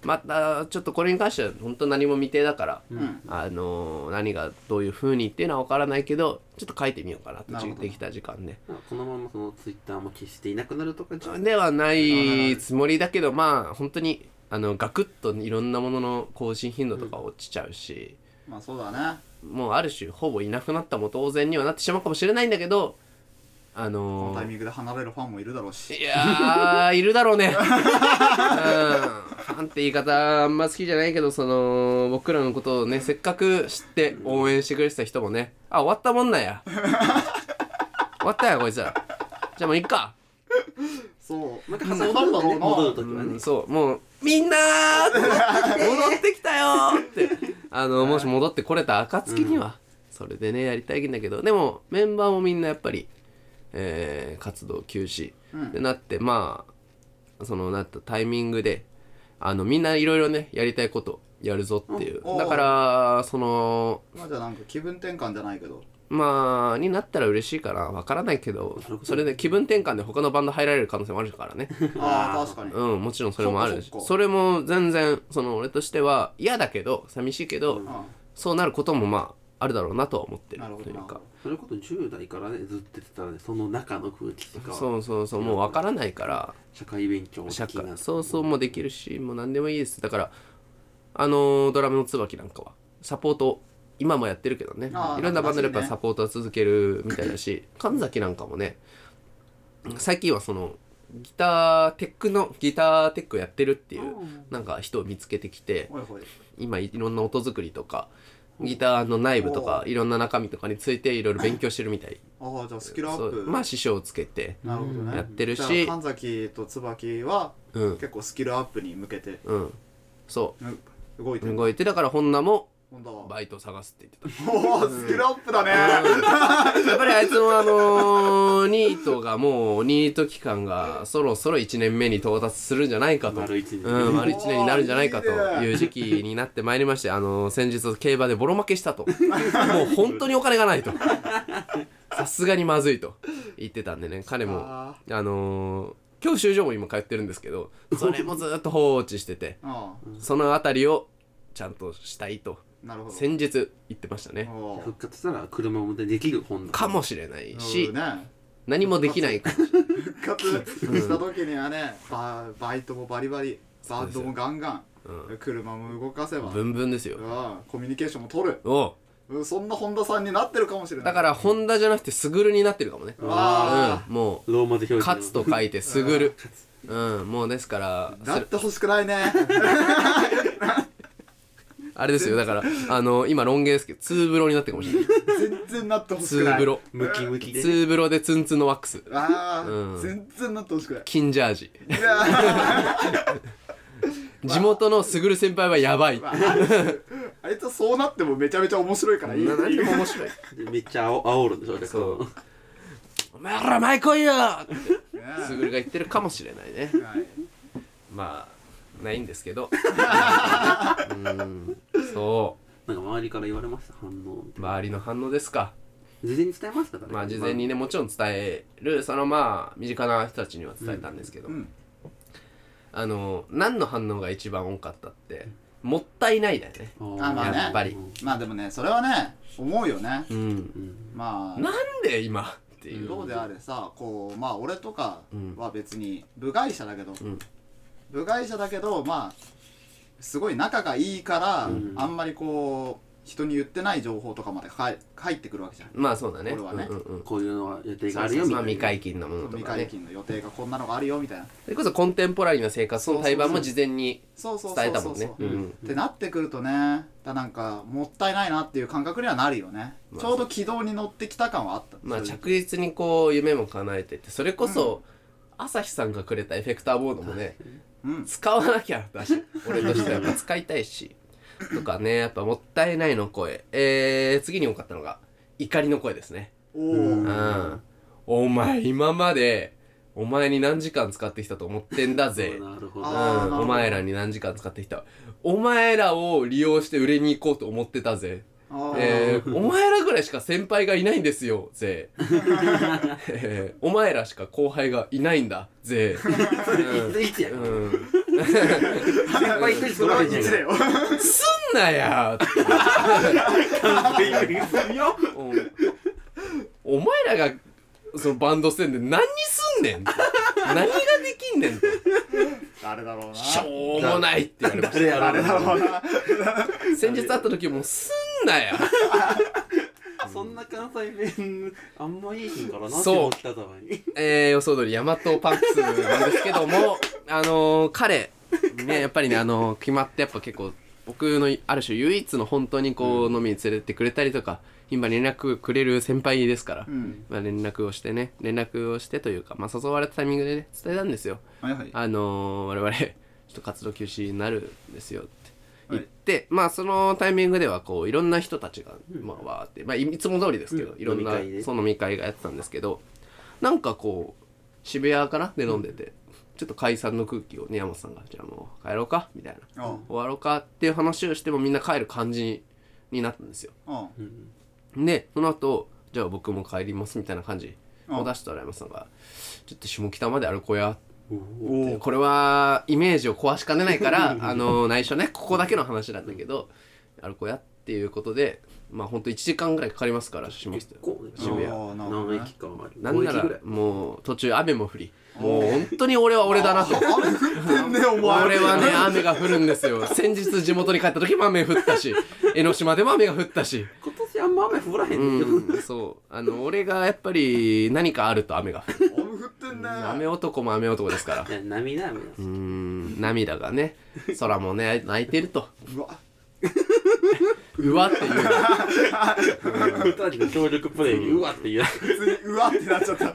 またちょっとこれに関しては本当何も未定だから、ん。あの何がどういう風にっていうのは分からないけどちょっと書いてみようかなとできた時間で。まあこのままそのツイッターも消していなくなるとかじゃではないつもりだけどまあ本当にあのガクッといろんなものの更新頻度とか落ちちゃうし、まあそうだねもうある種ほぼいなくなったも当然にはなってしまうかもしれないんだけどあこののタイミングで離れるファンもいるだろうし。いやーいるだろうね。うん。ファンって言い方あんま好きじゃないけどその僕らのことをねせっかく知って応援してくれてた人もねあ終わったもんなんや。終わったやこいつら。じゃあもういっかそう。なんだろうな戻るはね。うん、そう。もうみんなー 戻ってきたよーって。あのもし戻ってこれた暁には、それでねやりたいんだけど。でもメンバーもみんなやっぱり、えー活動休止ってなって、まあそのなったタイミングであのみんないろいろねやりたいことやるぞっていう、うん。だからそのまあじゃあなんか気分転換じゃないけどまあになったら嬉しいかなわからないけどそれで気分転換で他のバンド入られる可能性もあるからね。ああ確かに。うん、もちろんそれもあるし。そそれも全然その俺としては嫌だけど寂しいけど、あそうなることもまああるだろうなとは思ってるというか。それこそ10代からねずっと言ってたらねその中の空気とか。そうそうそうもう分からないから。社会勉強的社な会そうそうもできるしもう何でもいいです。だからあのードラムの椿なんかはサポート今もやってるけどね。いろんなバンドでやっぱサポートは続けるみたいだし 神崎なんかもね最近はそのギターテックのギターテックをやってるっていうなんか人を見つけてきて今いろんな音作りとかギターの内部とかいろんな中身とかについていろいろ勉強してるみたい。ああじゃあスキルアップ。まあ師匠をつけてやってるし神崎と椿はうん。結構スキルアップに向けて。うん。そう。ん動いて動いてだから本名もほんだバイトを探すって言ってた。おおスキルアップだね。やっぱりあいつもあのーニートがもうニート期間がそろそろ1年目に到達するんじゃないかと。丸一年。うん、丸1年になるんじゃないかと。いう時期になってまいりましてあのー先日競馬でボロ負けしたと。もう本当にお金がないと。さすがにまずいと言ってたんでね彼もああのー教習所も今通ってるんですけど それもずっと放置しててあそのあたりをちゃんとしたいとなるほど。先日言ってましたね。おー。復活したら車もできる本かもしれないしうんね。何もできない。復活した時にはねババイトもバリバリバンドもガンガンうん。車も動かせば。ブンブンですよ。うんコミュニケーションも取る。おう。うんそんな本田さんになってるかもしれない。だからホンダじゃなくてスグルになってるかもね。あうんもローマ字表う勝つと書いてスグルうん。もうですからあなってほしくないね あれですよ。だからあの今ロン毛ですけどツーブロになってるかもしれない。全然なってほしくない。ツーブロ。ムキムキでツーブロでツンツンのワックス。ああ、うん。全然なってほしくない。金ジャージ。いや 地元のスグル先輩はやばい。ーあいつはそうなってもめちゃめちゃ面白いからいい。何でも面白い。でめっちゃあお煽るんでしょそう。お前ら前来いよ。ってねスグルが言ってるかもしれないね。はい。まあないんですけど。うん。そなんか周りから言われました？反応う周りの反応ですか。事前に伝えましたか？らねまあ事前にねもちろん伝える。そのまあ身近な人たちには伝えたんですけど、うん。あの何の反応が一番多かったってもったいないだよね。あー。あまあね。やっぱり。まあでもねそれはね思うよね。うん。うん。まあ。なんで今っていう。どうであれさこうまあ俺とかは別に部外者だけど、ん部外者だけどまあすごい仲がいいから、ん。あんまりこう人に言ってない情報とかまで入ってくるわけじゃん。まあそうだね。これはね。うんうんうん。こういうのは予定があるよそうみたいな。まあ未解禁なもの。と未かね解禁の予定がこんなのがあるよみたいな。それこそコンテンポラリーな生活の対バンも事前にそうそう伝そうそう。そうえたもんね。うん。ってなってくるとねだなんかもったいないなっていう感覚にはなるよね、まあ。ちょうど軌道に乗ってきた感はあった。まあ着実にこう夢も叶えてって。それこそ朝日さんがくれたエフェクターボードもねうん 使わなきゃだし 俺としてはやっぱ使いたいし。とかねやっぱもったいないの声。えー、次に多かったのが怒りの声ですね。おお、うん。お前今までお前に何時間使ってきたと思ってんだぜ。なるほど。うん。お前らに何時間使ってきた。お前らを利用して売れに行こうと思ってたぜえー、お前らぐらいしか先輩がいないんですよ、ぜ。えー、お前らしか後輩がいないんだ、ぜ。いつや。先輩一人それは取られて1だよ。すんなや。うん。お前らがそのバンド戦で何すんねん何ができんねんと。誰だろうな。しょうもないって言われまし誰やろ誰だろうな。た先日会った時もすんなや そんな関西弁あんまいいひんからなそう。下北沢に。えー、予想通りヤマトパンクスなんですけどもあのー、彼ねやっぱりねあのー決まってやっぱ結構僕のある種唯一の本当にこう、飲みに連れてってくれたりとか頻繁に連絡くれる先輩ですから、うん。まあ、連絡をしてね連絡をしてというか、まあ、誘われたタイミングでね伝えたんですよ。はいはい。あのー、我々ちょっと活動休止になるんですよって。言って、まあそのタイミングではこういろんな人たちが、まあわーって、まあ、いいつも通りですけど、うん。いろんなその飲み会がやってたんですけどなんかこう渋谷かなで飲んでて、ちょっと解散の空気をね山本さんが「じゃあもう帰ろうか」みたいな。あ「終わろうか」っていう話をしてもみんな帰る感じになったんですよ。あでその後じゃあ僕も帰りますみたいな感じうん。を出したら山本さんが「ちょっと下北まで歩こうや」これはイメージを壊しかねないから あの内緒ね。ここだけの話なんだけど歩こうやっていうことでまあほんと1時間ぐらいかかりますから下北。結構ね渋谷。あーなるほどね。何駅かある。なんなら5駅ぐらい。もう途中雨も降りもう本当に俺は俺だなと。雨降ってんねお前。俺はね雨が降るんですよ。先日地元に帰った時も雨降ったし江ノ島でも雨が降ったし。今年あんま雨降らへんねんけど。うんそう。あの俺がやっぱり何かあると雨が降る。雨降ってんねい雨男も雨男ですから。や涙雨だ。うーん涙がね空もね泣いてると。うわ。うわっていう。二人の協力プレイに。うわって言う。普通にうわってなっちゃった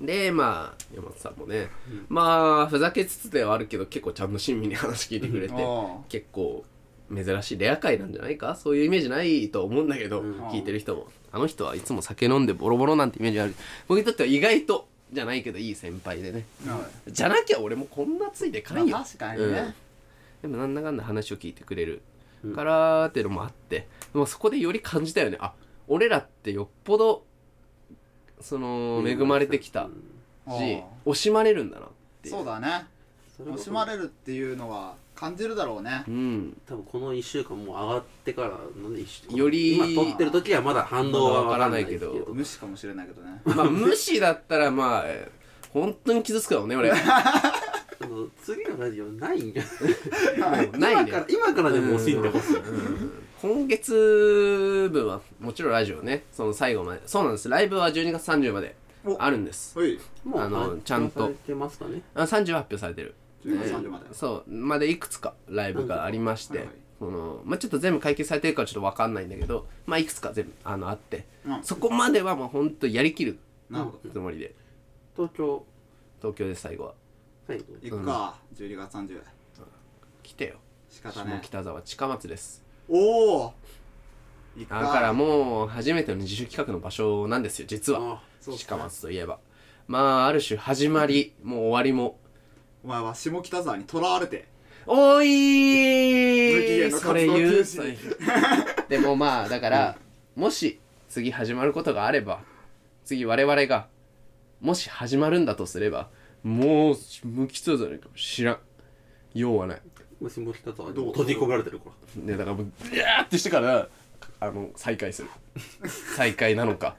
でまあ山本さんもね、まあふざけつつではあるけど結構ちゃんと親身に話聞いてくれて、あ結構珍しいレア回なんじゃないか？そういうイメージないと思うんだけど、うん。聞いてる人も。あの人はいつも酒飲んでボロボロなんてイメージある。僕にとっては意外とじゃないけどいい先輩でね。あじゃなきゃ俺もこんなついてかんよ、まあ確かにね。でもなんだかんだ話を聞いてくれるうん。からっていうのもあって、でもそこでより感じたよね。あ俺らってよっぽどその恵まれてきたうん。し惜しまれるんだなっていう。そうだね。惜しまれるっていうのは感じるだろうね。うん。多分この1週間もう上がってからなんで一週より今撮ってる時はまだ反応はわからないけど。無視かもしれないけどね。まあ無視だったらまあえー本当に傷つくだろうね俺。も あの次のラジオないんじゃうないね。今から今からでも惜しんでほしい。今月分はもちろんラジオね。その最後まで。そうなんです。ライブは12月30までお。あるんです。はい。もうあの発ちゃんと。表されてますかね？あ30は発表されてる。10月30まで。そう。までいくつかライブがありまして、そのまあ、ちょっと全部解決されてるかちょっと分かんないんだけどまあいくつか全部あのあって、うんそこまではもう本当やりきるなるほど。つもりで。東京。東京で最後は最後行くか。12月30来てよ。下仕方ね。北沢近松です。おお。行くか。だからもう初めての自主企画の場所なんですよ実は。あそうっすか近松といえば。まあある種始まりもう終わりも。お前は下北沢に囚われて。お無期い限の活動それ言う休止。でもまあだから、もし次始まることがあれば次我々がもし始まるんだとすればもう無期通じゃないかも知らん。用はない。もう下北沢にどうもう閉じ込められてるから。ねだからもうビャーってしてからあの再開する。再開なのか。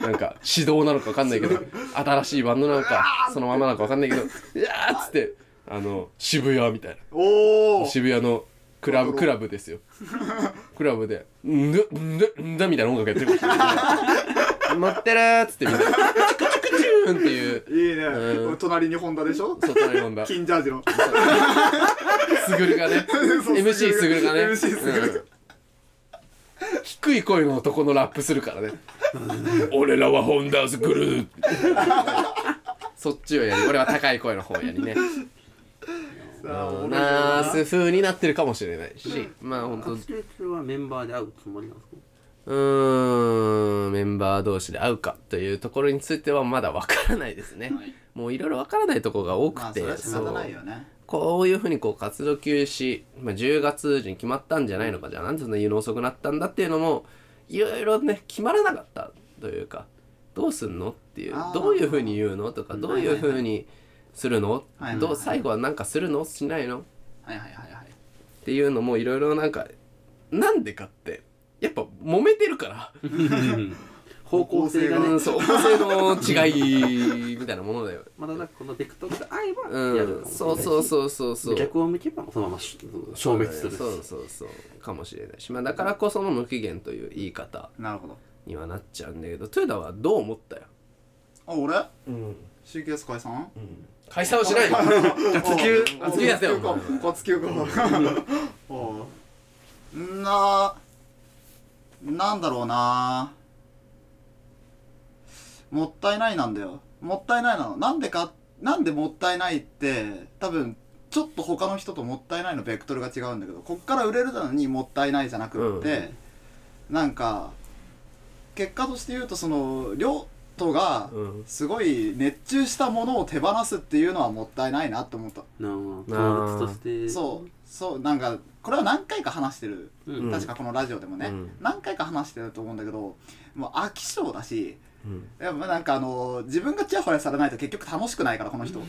なんか指導なのか分かんないけど新しいバンドなのかそのままなのか分かんないけど「いやー」っつってあの渋谷みたいおおな渋谷のクラブクラブですよ。クラブで「んだんだんだ」みたいな音楽やってる 待ってるーっつってみんな「チクチクチューン」っていう。いいね、うん。隣にホンダでしょ？外に飲んだ金ジャージの。すぐるがね。そう MC すぐるがね。MC すぐるうん。低い声の男のラップするからね。俺らはホンダーズグルー。そっちをやり俺は高い声の方やりね。な。ナース風になってるかもしれないし。まあ本当活動中はメンバーで会うつもりなんですか？うーんメンバー同士で会うかというところについてはまだわからないですね、はい。もういろいろわからないところが多くて、まあそれは仕方ないよね。こういうふうにこう活動休止、まあ、10月に決まったんじゃないのかじゃあなんでそんな言うの遅くなったんだっていうのもいろいろね決まらなかったというかどうすんのっていうどういうふうに言うのとかどういうふうにするの？どう最後はなんかするの？しないの？はいはいはいはい。っていうのもいろいろなんかなんでかってやっぱ揉めてるから。方向性がね。うんそう方向性の違いみたいなものだよ。まだなんかこのベクトルで合えばそうそうそうそうそう。逆を向けばそのままし消滅するし。そうそうそうかもしれないし、まあ、だからこその無期限という言い方なるほど。にはなっちゃうんだけどトヨタはどう思ったよ、あ俺？うん。CKS 解散解散はしないよ。活休活休やせよ。か。活休か。んななんだろうな。もったいないなんだよ。もったいないなの。なんでかなんでもったいないって多分ちょっと他の人ともったいないのベクトルが違うんだけどこっから売れるのにもったいないじゃなくって、なんか結果として言うとその両党がうん。すごい熱中したものを手放すっていうのはもったいないなって思った。なあ。統一として。そうそうなんかこれは何回か話してる、うん。確かこのラジオでもね、うん。何回か話してると思うんだけどもう飽き性だしうん。やっぱなんかあの自分がチヤホヤされないと結局楽しくないからこの人。っ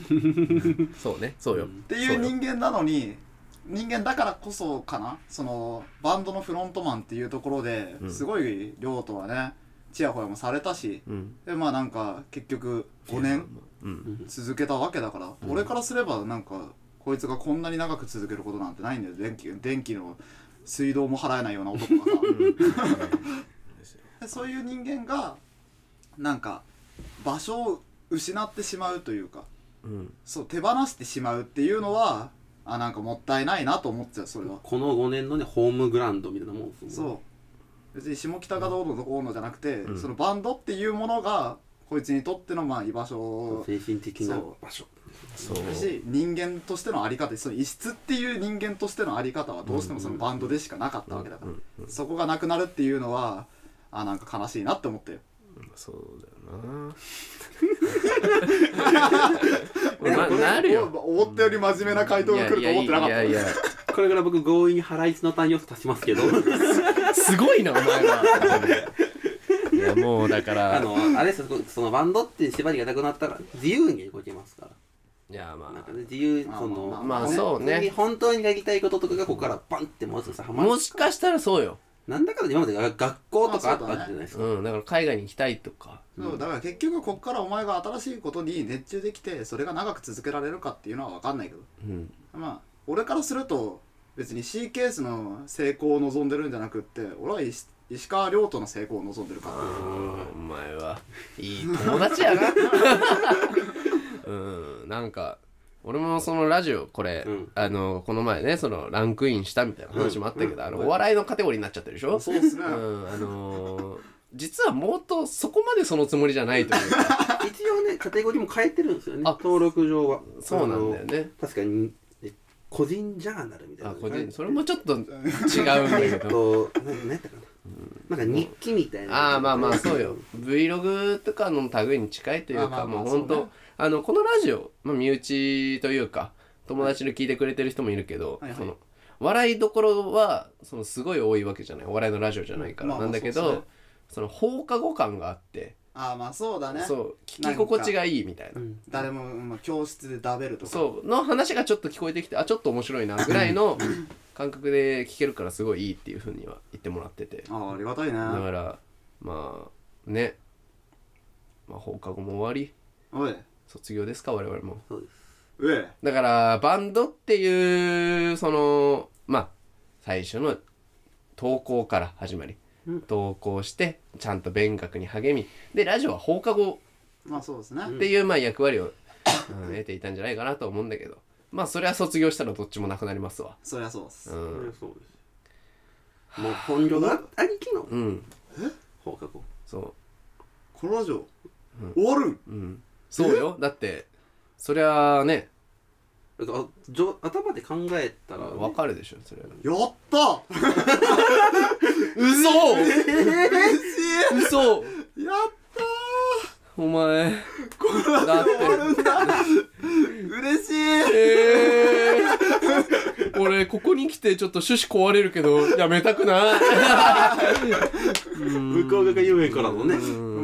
そうね。そうよ、うん。ていう人間なのに人間だからこそかな。そのバンドのフロントマンっていうところでうん。すごい亮とはねチヤホヤもされたしうん。でまあなんか結局5年うん。続けたわけだから、俺からすればなんかこいつがこんなに長く続けることなんてないんだよ。電気電気の水道も払えないような男がさ。でそういう人間がなんか場所を失ってしまうというか。うん。そう手放してしまうっていうのはあなんかもったいないなと思っちゃうそれは。この5年のねホームグラウンドみたいなもんそう。別に下北がどうのこうのじゃなくて、うん。そのバンドっていうものがこいつにとってのまあ居場所精神的な場所そう。だし人間としてのあり方その異質っていう人間としてのあり方はどうしてもそのバンドでしかなかったわけだから、うんうんそこがなくなるっていうのはあなんか悲しいなって思ってるそうだよな。まなるよ。思ったより真面目な回答が来ると思ってなかった。いやこれから僕強引にハライチの単要素足しますけど。すごいなお前は。いやもうだから。あのあれですよ。そのバンドっていう縛りがなくなったら自由に動けますからいやまあ。なんかね自由まあそのまあ。まあそうね。本当にやりたいこととかがここからバンってもうすぐさはまるもしかしたらそうよ。なんだかんだ今までが学校とかあったまあそうだねわけじゃないですか、うんだから海外に行きたいとか。そうだから結局こっからお前が新しいことに熱中できてそれが長く続けられるかっていうのは分かんないけど。うん。まあ俺からすると別に C ケースの成功を望んでるんじゃなくって俺は石石川遼との成功を望んでるからお前は。いい友達やな うんなんか俺もそのラジオこれ、うん。あのこの前ねそのランクインしたみたいな話もあったけど、あのお笑いのカテゴリーになっちゃってるでしょ？そうっすね。うんあのー実はもっとそこまでそのつもりじゃないという。か 一応ねカテゴリーも変えてるんですよねあ登録上は。そうなんだよね。あの確かにえ個人ジャーナルみたいなあの個人それもちょっと違うんだけど。とな何やったかな。なんか日記みたいな。ああまあまあそうよ。Vlog とかの類に近いというかあまあまあもう本当そうねあのこのラジオ、まあ、身内というか友達で聞いてくれてる人もいるけど、はいはい。その笑いどころはそのすごい多いわけじゃない。お笑いのラジオじゃないから、まあまあなんだけどそうっすね。その放課後感があって。ああまあそうだね。そう聞き心地がいいみたいな。うん。誰も、まあ、教室でダベルとか。そうの話がちょっと聞こえてきてあちょっと面白いなぐらいの感覚で聞けるからすごいいいっていうふうには言ってもらってて。ああありがたいね。だからまあね。まあ放課後も終わり。おい卒業ですか我々も。そうです。うえ。だからバンドっていうそのまあ最初の投稿から始まり、うん。投稿してちゃんと勉学に励みでラジオは放課後まあそうですね、っていうまあ役割を、うん得ていたんじゃないかなと思うんだけど。まあそれは卒業したらどっちもなくなりますわ。そりゃそうです、うん、そうです。もう本業がありきのうん、放課後。そこのラジオ、終わる？うんそうよ。だってそりゃあね。だからじょ頭で考えたらわかるでしょそれは。やった！嘘！嬉しい嘘！やったお前。ーこのラジオ終わるんだ。嬉しい！えここに来てちょっと趣旨壊れるけどやめたくない。向こう側が遊園からのね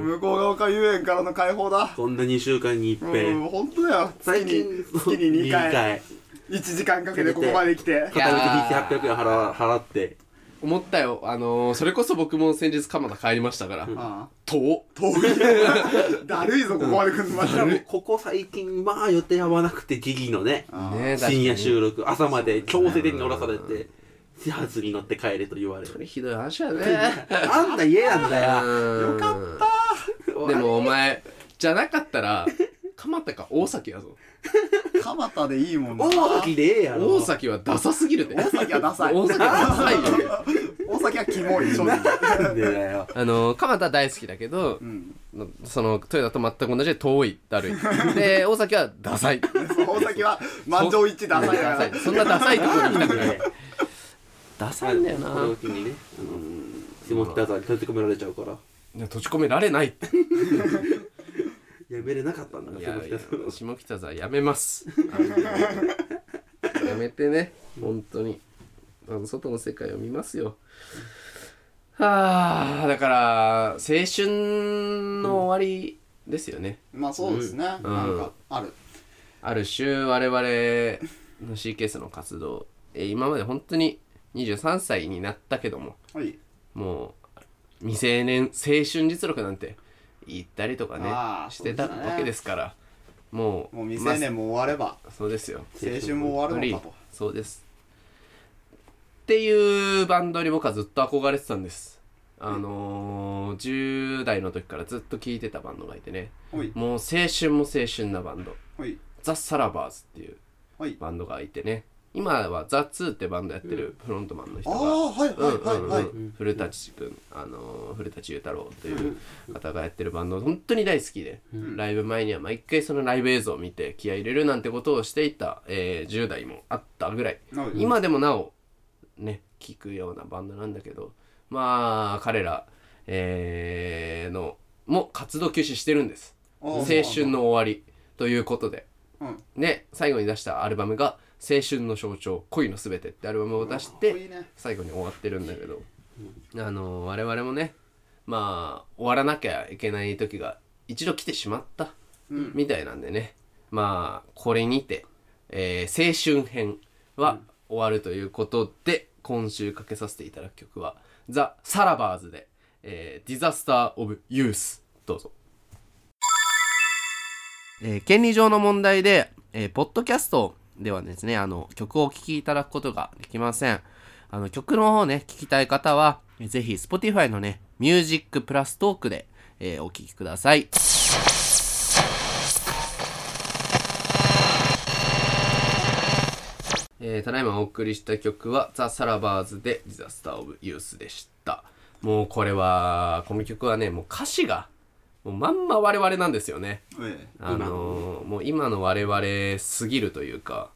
向こう側か遊園からの解放だ。こんな2週間に一うん遍本当だよ。月最に近月に2回。1時間かけてここまで来て。片道800円払払って。思ったよ。あのー、それこそ僕も先日蒲田帰りましたから。ああ遠遠い。だるいぞここまで来るのマジでここ最近まあ予定合わなくてギリのねああね深夜収録朝まで強制的に乗らされて始発に乗って帰れと言われるひどい話だね。あんた家なんだよ。よかった。でもお前じゃなかったら蒲田か大崎やぞ。蒲田でいいもんな。大崎でええやろ。大崎はダサすぎるで。大崎はダサい。大崎はダサいよ。大崎はキモい正直。なんでだよ。あの蒲田大好きだけどうん。その豊田と全く同じで遠いだるい。で大崎はダサい。大崎は満場一致ダサいから。ダサい。そんなダサいところに行きたくないダサいんだよな。これを機にねあの下北沢に閉じ込められちゃうから。いや閉じ込められないやめれなかったんだいやいや下北沢下北沢やめます。やめてね本当に。あの外の世界を見ますよ。はあだから青春の終わりですよね、まあそうですね。なんかある。ある種我々の CKS の活動えー今まで本当に23歳になったけどもはい。もう未成年青春実録なんて言ったりとかねしてたわけですからもうもう未成年も終わればまそうですよ。青春も終わるのかと。そうです。っていうバンドに僕はずっと憧れてたんです。あのー、10代の時からずっと聴いてたバンドがいてね。もう青春も青春なバンド。 THE SALOVERS っていうバンドがいてね今は THE 2ってバンドやってるフロントマンの人あが、あはいはいうんはい古舘君、あのー古舘裕太郎という方がやってるバンド本当に大好きで、ライブ前には毎回そのライブ映像を見て気合い入れるなんてことをしていた、えー10代もあったぐらい、はい今でもなおね聴くようなバンドなんだけどまあ彼ら、えーのも活動休止してるんです。青春の終わりということで。うん。で最後に出したアルバムが「青春の象徴恋のすべて」ってアルバムを出して最後に終わってるんだけど、あの我々もねまあ終わらなきゃいけない時が一度来てしまったうんみたいなんでね、まあこれにて、えー青春編は終わるということで、今週かけさせていただく曲は「 THE SALOVERS で」えー Disaster of Youth」どうぞ。えー権利上の問題で、えーポッドキャストではですね、あの、曲をお聴きいただくことができません。あの、曲の方ね、聴きたい方は、ぜひ、Spotify のね、ミュージックプラストークで、えーお聴きください。えーただいまお送りした曲は、 THE SALOVERS で、 Disaster of Youth でした。もうこれは、この曲はね、もう歌詞が、もうまんま我々なんですよね。ええあのーもう今の我々すぎるというか、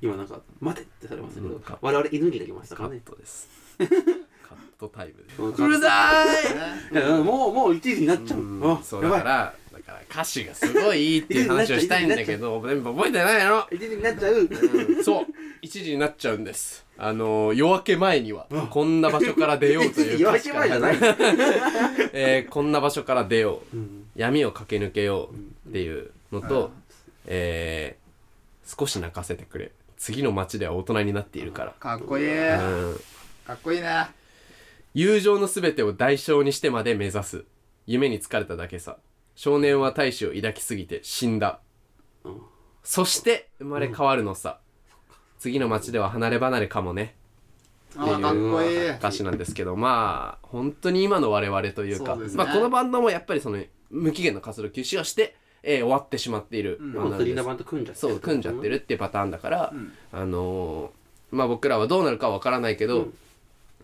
今なんか「待て!」ってされましたけど、うんか我々犬になりましたカッからねトです。カットタイムです。うるさい もうもう1時になっちゃう、うそうやばいだから、だから歌詞がすごいいいっていう話をしたいんだけど、全部覚えてないの。1時になっちゃう、そう、1時になっちゃうんです。あのー夜明け前には、こんな場所から出ようという 夜明け前じゃない、えーこんな場所から出よう、うん。闇を駆け抜けようっていうのと、えー少し泣かせてくれ。次の街では大人になっているから、かっこいい。うん。かっこいいね友情の全てを代償にしてまで目指す。夢に疲れただけさ少年は大志を抱きすぎて死んだ、うんそして生まれ変わるのさ、次の街では離れ離れかもね。っこいい。歌詞なんですけどまあ本当に今の我々というかね。まあ、このバンドもやっぱりその無期限の活動休止をして、えー終わってしまっている。うん。もうスリーナバンと組んじゃってそう組んじゃってるっていうパターンだから、うん。あのーまあ僕らはどうなるかわからないけど、うん。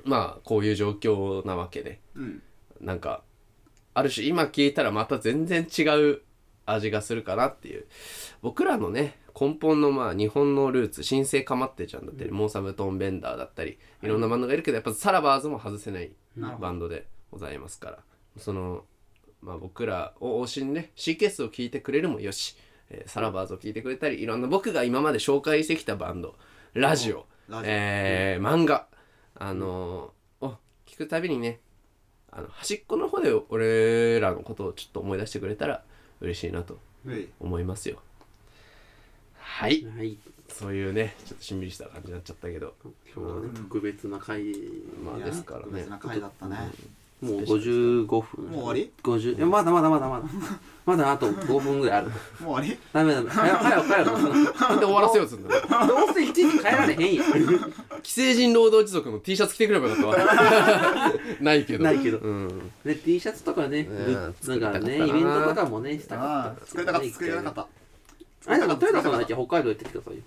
まあこういう状況なわけで。うん。なんかある種今聞いたらまた全然違う味がするかなっていう。僕らのね根本のまあ日本のルーツ新生かまってちゃんだったり、モーサムトーンベンダーだったりい。ろんなバンドがいるけどやっぱサラバーズも外せないバンドでございますから。そのまあ僕らを推しにね C ケースを聞いてくれるもよし、えーサラバーズを聴いてくれたりいろんな僕が今まで紹介してきたバンドラジオラジオ。えー漫画あのーを聞くたびにねあの端っこの方で俺らのことをちょっと思い出してくれたら嬉しいなと思いますよ。はい。はい。そういうねちょっとしんみりした感じになっちゃったけど。今日はね特別な回まあですからね。特別な回だったねもう55分。もう終わり？50いやまだまだまだまだ。まだあと5分ぐらいある。もう終わり？ダメダメ早く早く早く。なんで終わらせようとすんだ。よどうせ1時帰られへんや既成人労働時族の T シャツ着てくればよかったわ。ないけど。ないけど。うん。で T シャツとかね、うんグッズなんかねイベントとかもねしたかああった作りたかった作りたかった。あれでも豊田さんだけ北海道行ってきてくださいよ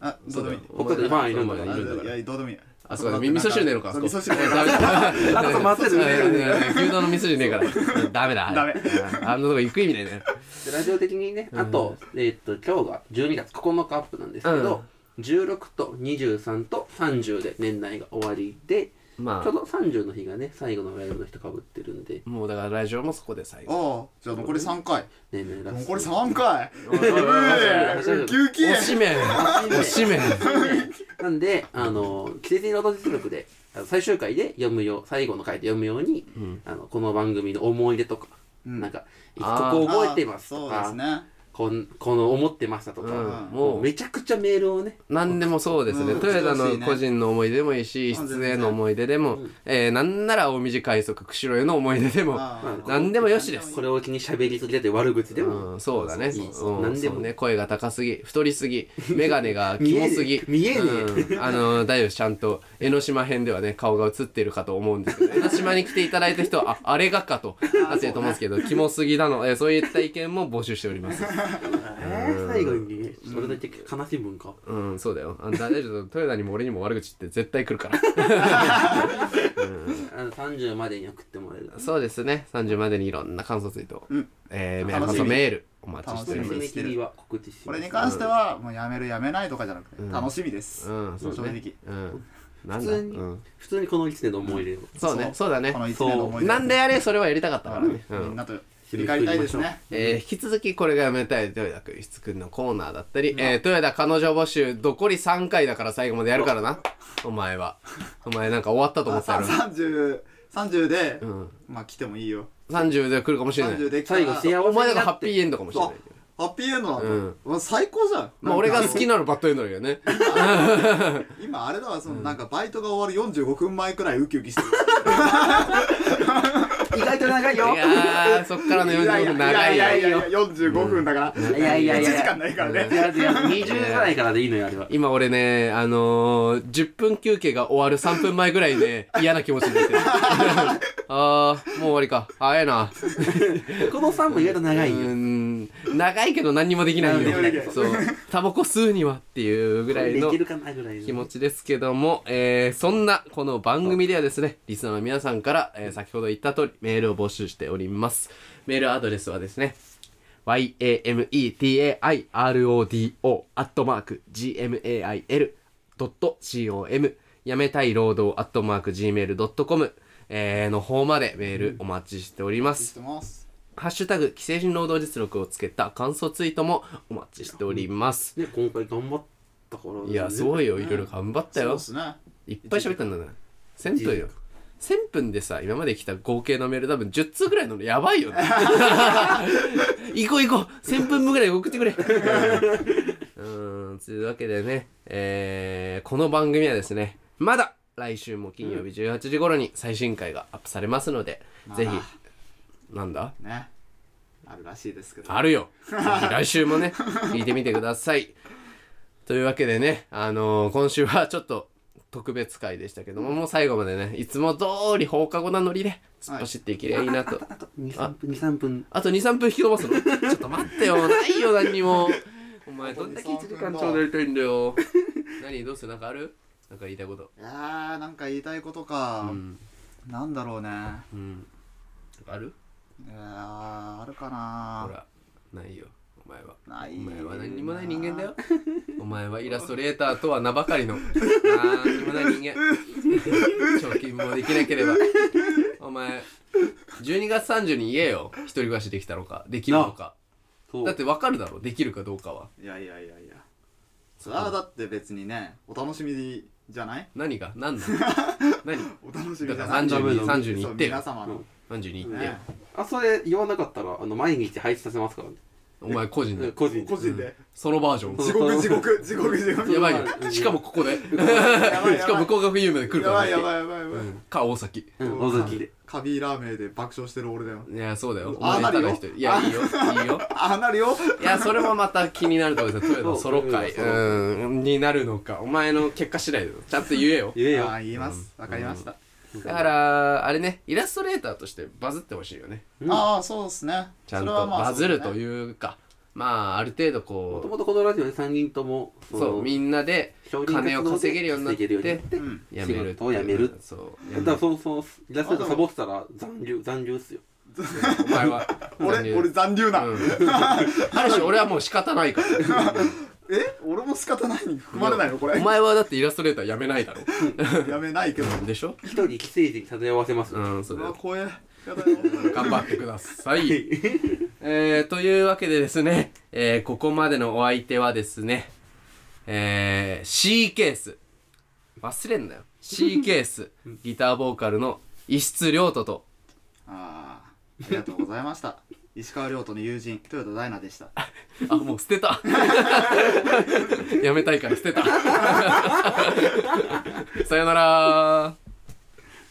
あどうでもいい。北海道にファンいるんだから。いるんだからいやどうでもいいあそうだ味噌汁ねえのかあそこ。味噌汁ねえダメだあと松江で売れるんだよ牛丼の味噌汁ねえから。ダメだ。ダメ。あんなとこ行く意味ないね。でラジオ的にねあと、えーっと今日が12月9日アップなんですけど、16と23と30で年内が終わりでまちょうど30の日がね最後のライブの人かぶってるんで。あもうだからラジオもそこで最後。おうじゃあ残り3回。年内ラ残り3回。おいおいおいおいえ休憩。おしめおしめなんであの季節労働実力であの最終回で読むよう最後の回で読むように、んあのこの番組の思い出とか、うんなんかこあーこ覚えてますとそうですか、ねこんこの思ってましたとか、うん。ももううめちゃくちゃメールをね。何でもそうですね、うん。豊田の個人の思い出でもいいしうん。出演の思い出でも、えー、なんなら大短快速釧路への思い出でもああ何でもよしです。これを機に喋りすぎてて悪口でも、うん、そうだね。そうそうう。ん。何でも。そうね、声が高すぎ、太りすぎ、眼鏡がキモすぎ。見えねえ。うん。あの、大丈夫ですちゃんと、江ノ島編ではね、顔が映ってるかと思うんですけど、江ノ島に来ていただいた人は、あ、あれがかと、なってると思うんですけど、キモすぎなの、えーそういった意見も募集しております。えー最後にねそれだけ悲しい文化、うん、そうだよ。あ大丈夫、豊田にも俺にも悪口って絶対来るから。あの30までに送ってもらえる。そうですね、30までにいろんな感想ツイート、うん。えー、メール、お待ちしており楽ます。これに関してはもうやめるやめないとかじゃなくてん。楽しみです。うん、そう正ね。直。うん。普通にうん。普通にこの1年の思い出を、そうね、そう。だね。こ。の1年の思い出なんであれそれはやりたかったからね。うん。みんなと振り返りたいですね。えー引き続きこれがやめたい豊田君質くんのコーナーだったり、えー豊田彼女募集残り3回だから最後までやるからな。お前は。お前なんか終わったと思ってたやろ30 30でうん。まあ来てもいいよ。30で来るかもしれない。30で来たら最後お前だからハッピーーエンドかもしれないハッピーエンドなんだ、うん。最高じゃん。まあ俺が好きなのバッドエンドだけどね。今あれだわその、なんかバイトが終わる45分前くらいウキウキしてる 意外と長いよ。いやーそっからの45分長いよ。やいやいやいや45分だから、いやいやいや。1時間ないからね、いやいや20ぐらいからでいいのよあれは今俺ねあのー、10分休憩が終わる3分前ぐらいで嫌な気持ちになってるあーもう終わりか早いなこの3も意外と長いんうん長いけど何にもできないよそうタバコ吸うにはっていうぐらいの気持ちですけども、えーそんなこの番組ではですねリスナーの皆さんから、えー先ほど言った通りメールを募集しておりますメールアドレスはですね yametairodo アットマーク gmail.com やめたい労働アットマーク gmail.com えーの方までメールお待ちしておりますしてますハッシュタグ、既成人労働実力をつけた感想ツイートもお待ちしております。ね今回頑張ったからねいや、すごいよ。いろいろ頑張ったよそうで。すねいっぱい喋ったんだな。1000分よ。1000分でさ、今まで来た合計のメール多分10通ぐらいののやばいよね。行こう行こう !1000 分分ぐらい送ってくれ うーん、というわけでね、えー、この番組はですね、まだ来週も金曜日18時頃に最新回がアップされますので、まあぜひ、なんだ？ねあるらしいですけどあるよ。ぜひ 来週もね、聞いてみてください。というわけでね、あのー今週はちょっと特別回でしたけども、もう最後までね、いつも通り放課後なノリで突っ走っていけりゃいいなと。あと23分23分。あと2、3分引き延ばすの。ちょっと待ってよ、ないよ、何にも。お前、どんだけ1時間ちょうどやりたいんだよ。何どうする？なんかある？なんか言いたいこと。いやーなんか言いたいことか、うん。なんだろうね。うん。ある？いやーあるかな。ほら、ないよ、お前は。ないお前は何にもない人間だよ。お前はイラストレーターとは名ばかりの。何にもない人間。貯金もできなければ。お前、12月30に言えよ。一人暮らしできたのか、できるのか。そう。だって分かるだろできるかどうかは。いやいやいやいや。それはだって別にねお楽しみじゃない？何が？何だ 何？お楽しみじだからゃない30にダメ30に行ってよ。皆様の。30に行ってよ。ね。あそれ言わなかったらあの毎日配置させますからねお前個人で。個人。個人で。ソロバージョン。地獄地獄地獄地獄。やばいようんしかもここで。しかも向こうが冬まで来るからやばいやばいやばいか大崎。うん大関で。カビーラーメンで爆笑してる俺だよ。いやそうだよ。おあなるいやいいよ。いいよ。ああなるよ。いやそれもまた気になるところですよトヨタソロ会。うんになるのか。お前の結果次第だよ。ちゃんと言えよ。言えよ。ああ言います。わかりましただからあれねイラストレーターとしてバズってほしいよね。うん。ああそうですね。ちゃんとバズるとういうかまあある程度もとこもとこのラジオで3人ともうそうみんなで金を稼げるようになってやめるっていう。仕事を辞める。そうだからそのそのイラストレーターサボってたら残留残留っすよ。お前は俺俺残留な、うん。ある種俺はもう仕方ないから え？俺も仕方ないに含まれないの？これ？お前はだってイラストレーターやめないだろ。やめないけど。でしょ？一人既成事に漂わせます。うんそうだよ。うわ怖えやだよ。頑張ってください。えー、というわけでですね、えー、ここまでのお相手はですねえー、C ケース。忘れんなよ。C ケース。ギターボーカルの石津亮斗と。ああありがとうございました石川遼との友人豊田ダイナでした。あもう捨てた。やめたいから捨てた。さよなら